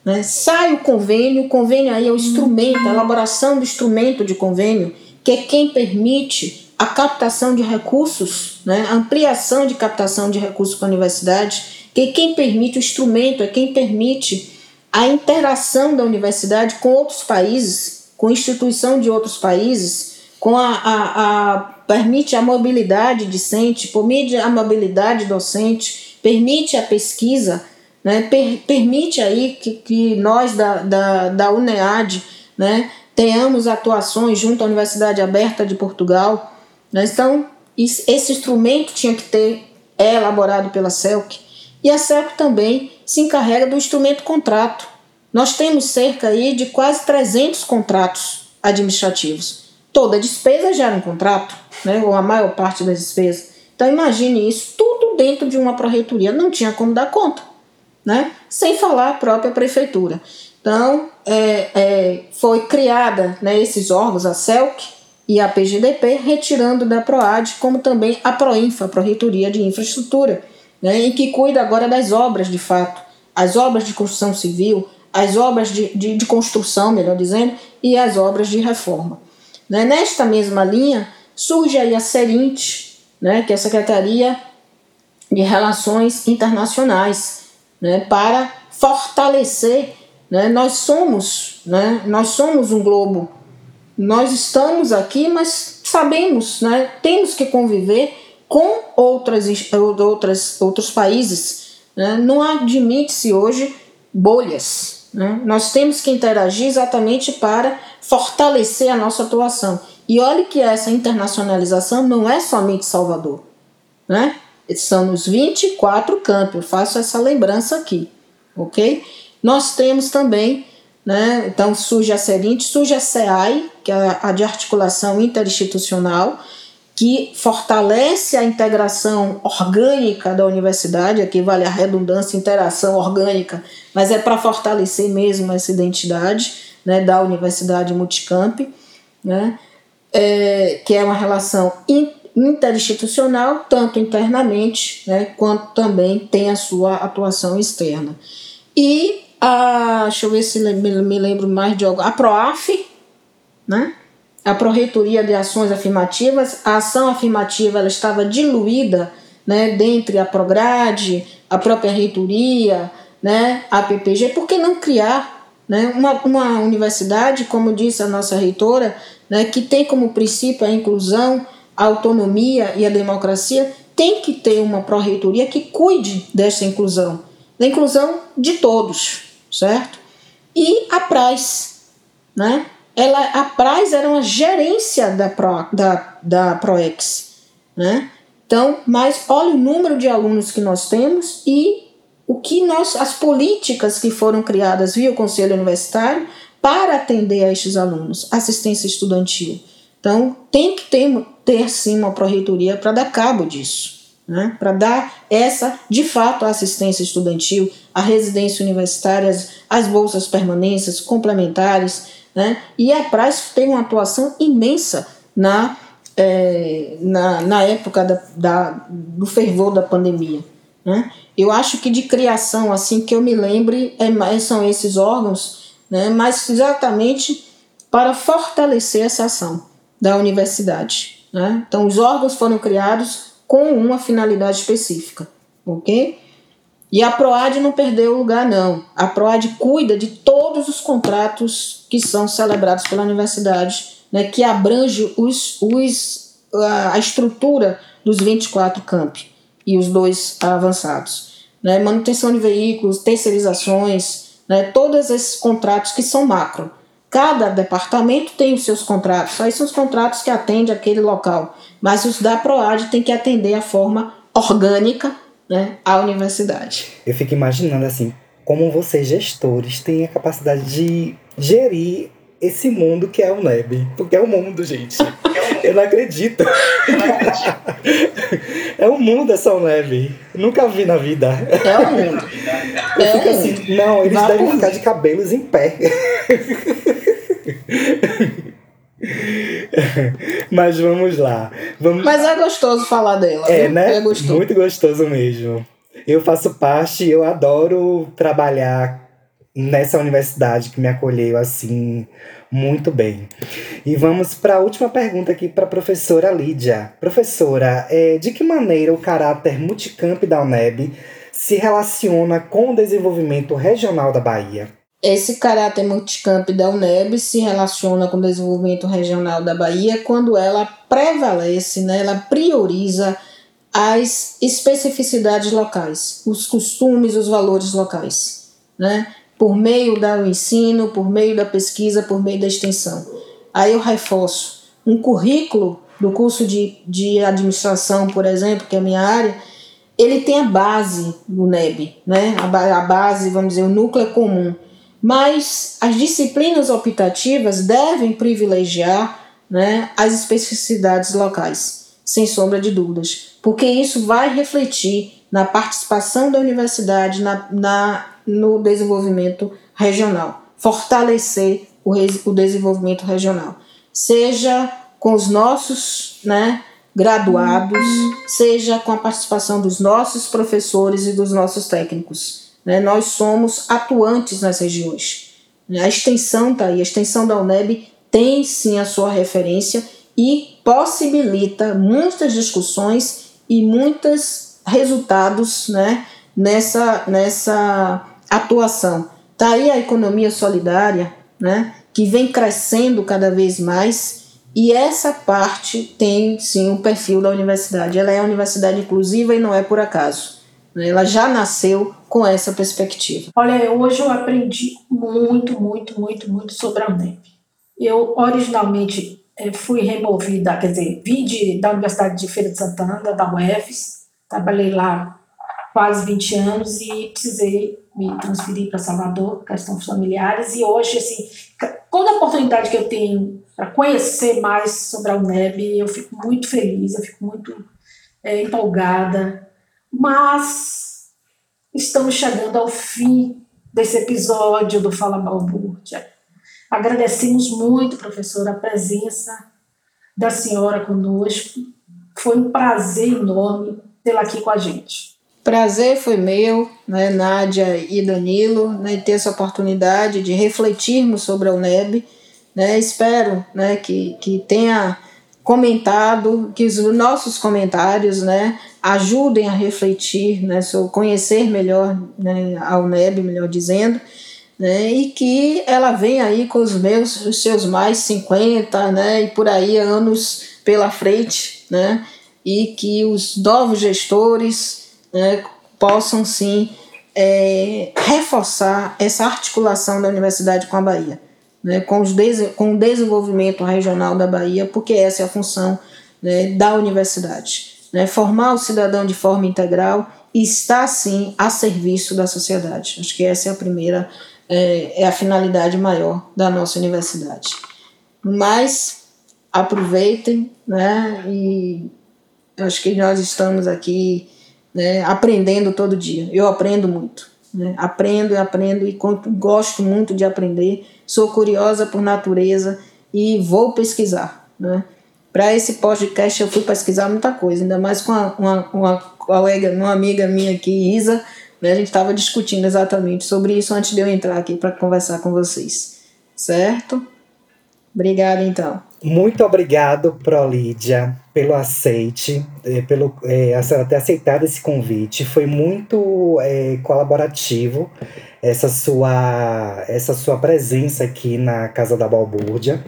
Né? Sai o convênio, o convênio aí é o instrumento, a elaboração do instrumento de convênio, que é quem permite a captação de recursos, né? a ampliação de captação de recursos para a universidade, que é quem permite o instrumento, é quem permite a interação da universidade com outros países, com instituição de outros países, com a, a, a permite a mobilidade discente, permite a mobilidade docente, permite a pesquisa, né, per, permite aí que, que nós da, da, da UNEAD né, tenhamos atuações junto à Universidade Aberta de Portugal. Né, então, esse instrumento tinha que ter, é elaborado pela CELC, e a CELC também se encarrega do instrumento contrato. Nós temos cerca aí de quase 300 contratos administrativos. Toda despesa gera um contrato, né, ou a maior parte das despesas. Então imagine isso tudo dentro de uma proreitoria. Não tinha como dar conta, né? sem falar a própria prefeitura. Então é, é, foi criada né, esses órgãos, a CELC e a PGDP, retirando da PROAD, como também a PROINFA, a Proreitoria de Infraestrutura, né, em que cuida agora das obras de fato, as obras de construção civil, as obras de, de, de construção, melhor dizendo, e as obras de reforma. Né? Nesta mesma linha, surge aí a SERINT, né, que é a Secretaria de Relações Internacionais, né, para fortalecer. Né, nós somos, né, nós somos um globo. Nós estamos aqui, mas sabemos, né, temos que conviver com outras, outras, outros países. Né? Não admite-se hoje bolhas. Né? Nós temos que interagir exatamente para fortalecer a nossa atuação. E olhe que essa internacionalização não é somente Salvador. Né? São nos 24 campos, eu faço essa lembrança aqui. ok? Nós temos também, né, então surge a CERINT, surge a CEAI, que é a de articulação interinstitucional, que fortalece a integração orgânica da universidade, aqui vale a redundância, interação orgânica, mas é para fortalecer mesmo essa identidade né, da Universidade Multicamp, né, é, que é uma relação interinstitucional, tanto internamente, né, quanto também tem a sua atuação externa. E a, deixa eu ver se me lembro mais de algo, a PROAF, né, a Proreitoria de Ações Afirmativas, a ação afirmativa ela estava diluída né, dentre a Prograde, a própria reitoria, né, a PPG, por que não criar né, uma, uma universidade, como disse a nossa reitora, né, que tem como princípio a inclusão, a autonomia e a democracia, tem que ter uma pró-reitoria que cuide dessa inclusão, da inclusão de todos, certo? E a PRAS, né? ela, a Praz era uma gerência da, Pro, da, da ProEx. Né? Então, mas olha o número de alunos que nós temos e o que nós, as políticas que foram criadas via o Conselho Universitário para atender a estes alunos, assistência estudantil. Então, tem que ter, ter sim uma pró-reitoria para dar cabo disso, né? para dar essa, de fato, assistência estudantil, a residência universitária, as, as bolsas permanências complementares, né? E a Praz tem uma atuação imensa na, é, na, na época da, da, do fervor da pandemia. Né? Eu acho que de criação, assim que eu me lembre, é, são esses órgãos, né? mas exatamente para fortalecer essa ação da universidade. Né? Então, os órgãos foram criados com uma finalidade específica, ok? E a PROAD não perdeu o lugar, não. A PROAD cuida de todos os contratos que são celebrados pela universidade, né, que abrange os, os, a estrutura dos 24 campi e os dois avançados. Né, manutenção de veículos, terceirizações, né, todos esses contratos que são macro. Cada departamento tem os seus contratos, aí são os contratos que atendem aquele local, mas os da PROAD tem que atender a forma orgânica né, à universidade. Eu fico imaginando assim, como vocês, gestores, têm a capacidade de gerir esse mundo que é o NEB. Porque é o mundo, gente. Eu não acredito. é o mundo essa Uneb. Nunca vi na vida. É o mundo. Eu é fico assim, não, eles Vá devem ficar de cabelos em pé. Mas vamos lá. Vamos... Mas é gostoso falar dela. É, viu? né? É gostoso. Muito gostoso mesmo. Eu faço parte, eu adoro trabalhar nessa universidade que me acolheu assim muito bem. E vamos para a última pergunta aqui para a professora Lídia. Professora, é, de que maneira o caráter multicamp da UNEB se relaciona com o desenvolvimento regional da Bahia? Esse caráter multicamp da UNEB se relaciona com o desenvolvimento regional da Bahia quando ela prevalece, né, ela prioriza as especificidades locais, os costumes, os valores locais. Né? Por meio do ensino, por meio da pesquisa, por meio da extensão. Aí eu reforço um currículo do curso de, de administração, por exemplo, que é a minha área, ele tem a base do NEB, né? a, a base, vamos dizer, o núcleo comum. Mas as disciplinas optativas devem privilegiar né, as especificidades locais, sem sombra de dúvidas, porque isso vai refletir na participação da universidade, na, na no desenvolvimento regional, fortalecer o, o desenvolvimento regional, seja com os nossos né, graduados, seja com a participação dos nossos professores e dos nossos técnicos. Né? Nós somos atuantes nas regiões. A extensão está aí, a extensão da UNEB tem sim a sua referência e possibilita muitas discussões e muitos resultados né, nessa, nessa atuação. Está aí a economia solidária, né, que vem crescendo cada vez mais, e essa parte tem sim o um perfil da universidade. Ela é universidade inclusiva e não é por acaso. Né? Ela já nasceu com essa perspectiva. Olha, hoje eu aprendi muito, muito, muito, muito sobre a UNEP. Eu originalmente eh, fui removida, quer dizer, vim de, da Universidade de Feira de Santana, da UFES, trabalhei lá quase 20 anos e precisei me transferir para Salvador, questões familiares, e hoje, assim, toda oportunidade que eu tenho para conhecer mais sobre a UNEB, eu fico muito feliz, eu fico muito é, empolgada, mas estamos chegando ao fim desse episódio do Fala Balbúrdia. Agradecemos muito, professora, a presença da senhora conosco. Foi um prazer enorme tê-la aqui com a gente. Prazer foi meu, né, Nádia e Danilo, né, ter essa oportunidade de refletirmos sobre a UNEB. Né, espero né, que, que tenha comentado, que os nossos comentários né, ajudem a refletir, né, sobre conhecer melhor né, a UNEB, melhor dizendo, né, e que ela venha aí com os meus, os seus mais 50, né, e por aí anos pela frente, né, e que os novos gestores né, possam sim é, reforçar essa articulação da universidade com a Bahia, né, com, os com o desenvolvimento regional da Bahia, porque essa é a função né, da universidade. Né, formar o cidadão de forma integral e estar sim a serviço da sociedade. Acho que essa é a primeira, é, é a finalidade maior da nossa universidade. Mas aproveitem, né, e acho que nós estamos aqui né, aprendendo todo dia. Eu aprendo muito. Né? Aprendo e aprendo e gosto muito de aprender. Sou curiosa por natureza e vou pesquisar. Né? Para esse podcast eu fui pesquisar muita coisa, ainda mais com uma, uma, uma colega, uma amiga minha aqui, Isa. Né? A gente estava discutindo exatamente sobre isso antes de eu entrar aqui para conversar com vocês. Certo? Obrigada então. Muito obrigado, Prolídia, pelo aceite, eh, pelo é, ter aceitado esse convite. Foi muito é, colaborativo essa sua, essa sua presença aqui na Casa da Balbúrdia.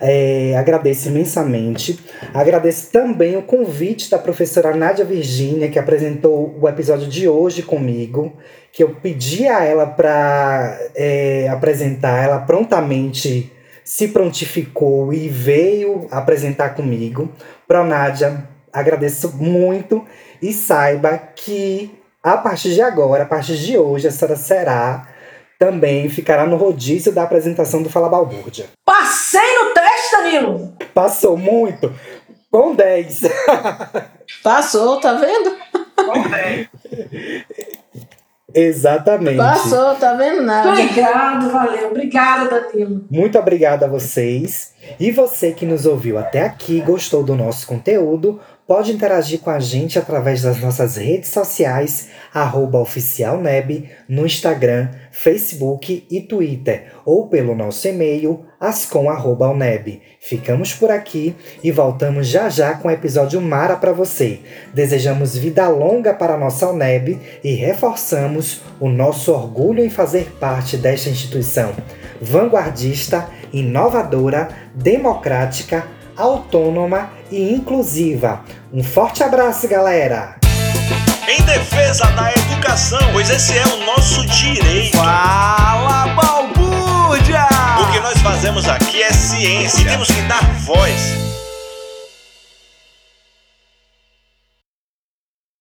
É, agradeço imensamente. Agradeço também o convite da professora Nádia Virgínia, que apresentou o episódio de hoje comigo, que eu pedi a ela para é, apresentar, ela prontamente se prontificou e veio apresentar comigo. Pro Nádia, agradeço muito e saiba que A partir de agora, a partir de hoje, a senhora será também ficará no rodízio da apresentação do Fala Balbúrdia. Passei no teste, Danilo! Passou muito. Com 10. Passou, tá vendo? Exatamente. Passou, tá vendo nada. Obrigado, valeu. Obrigada, Danilo. Muito obrigado a vocês. E você que nos ouviu até aqui, gostou do nosso conteúdo, pode interagir com a gente através das nossas redes sociais, oficialneb, no Instagram, Facebook e Twitter, ou pelo nosso e-mail, ascom.uneb. Ficamos por aqui e voltamos já já com o episódio Mara para você. Desejamos vida longa para a nossa UNEB e reforçamos o nosso orgulho em fazer parte desta instituição vanguardista, inovadora, democrática, autônoma e inclusiva. Um forte abraço, galera! Em defesa da educação, pois esse é o nosso direito. Fala, balbúrdia! O que nós fazemos aqui é ciência e temos que dar voz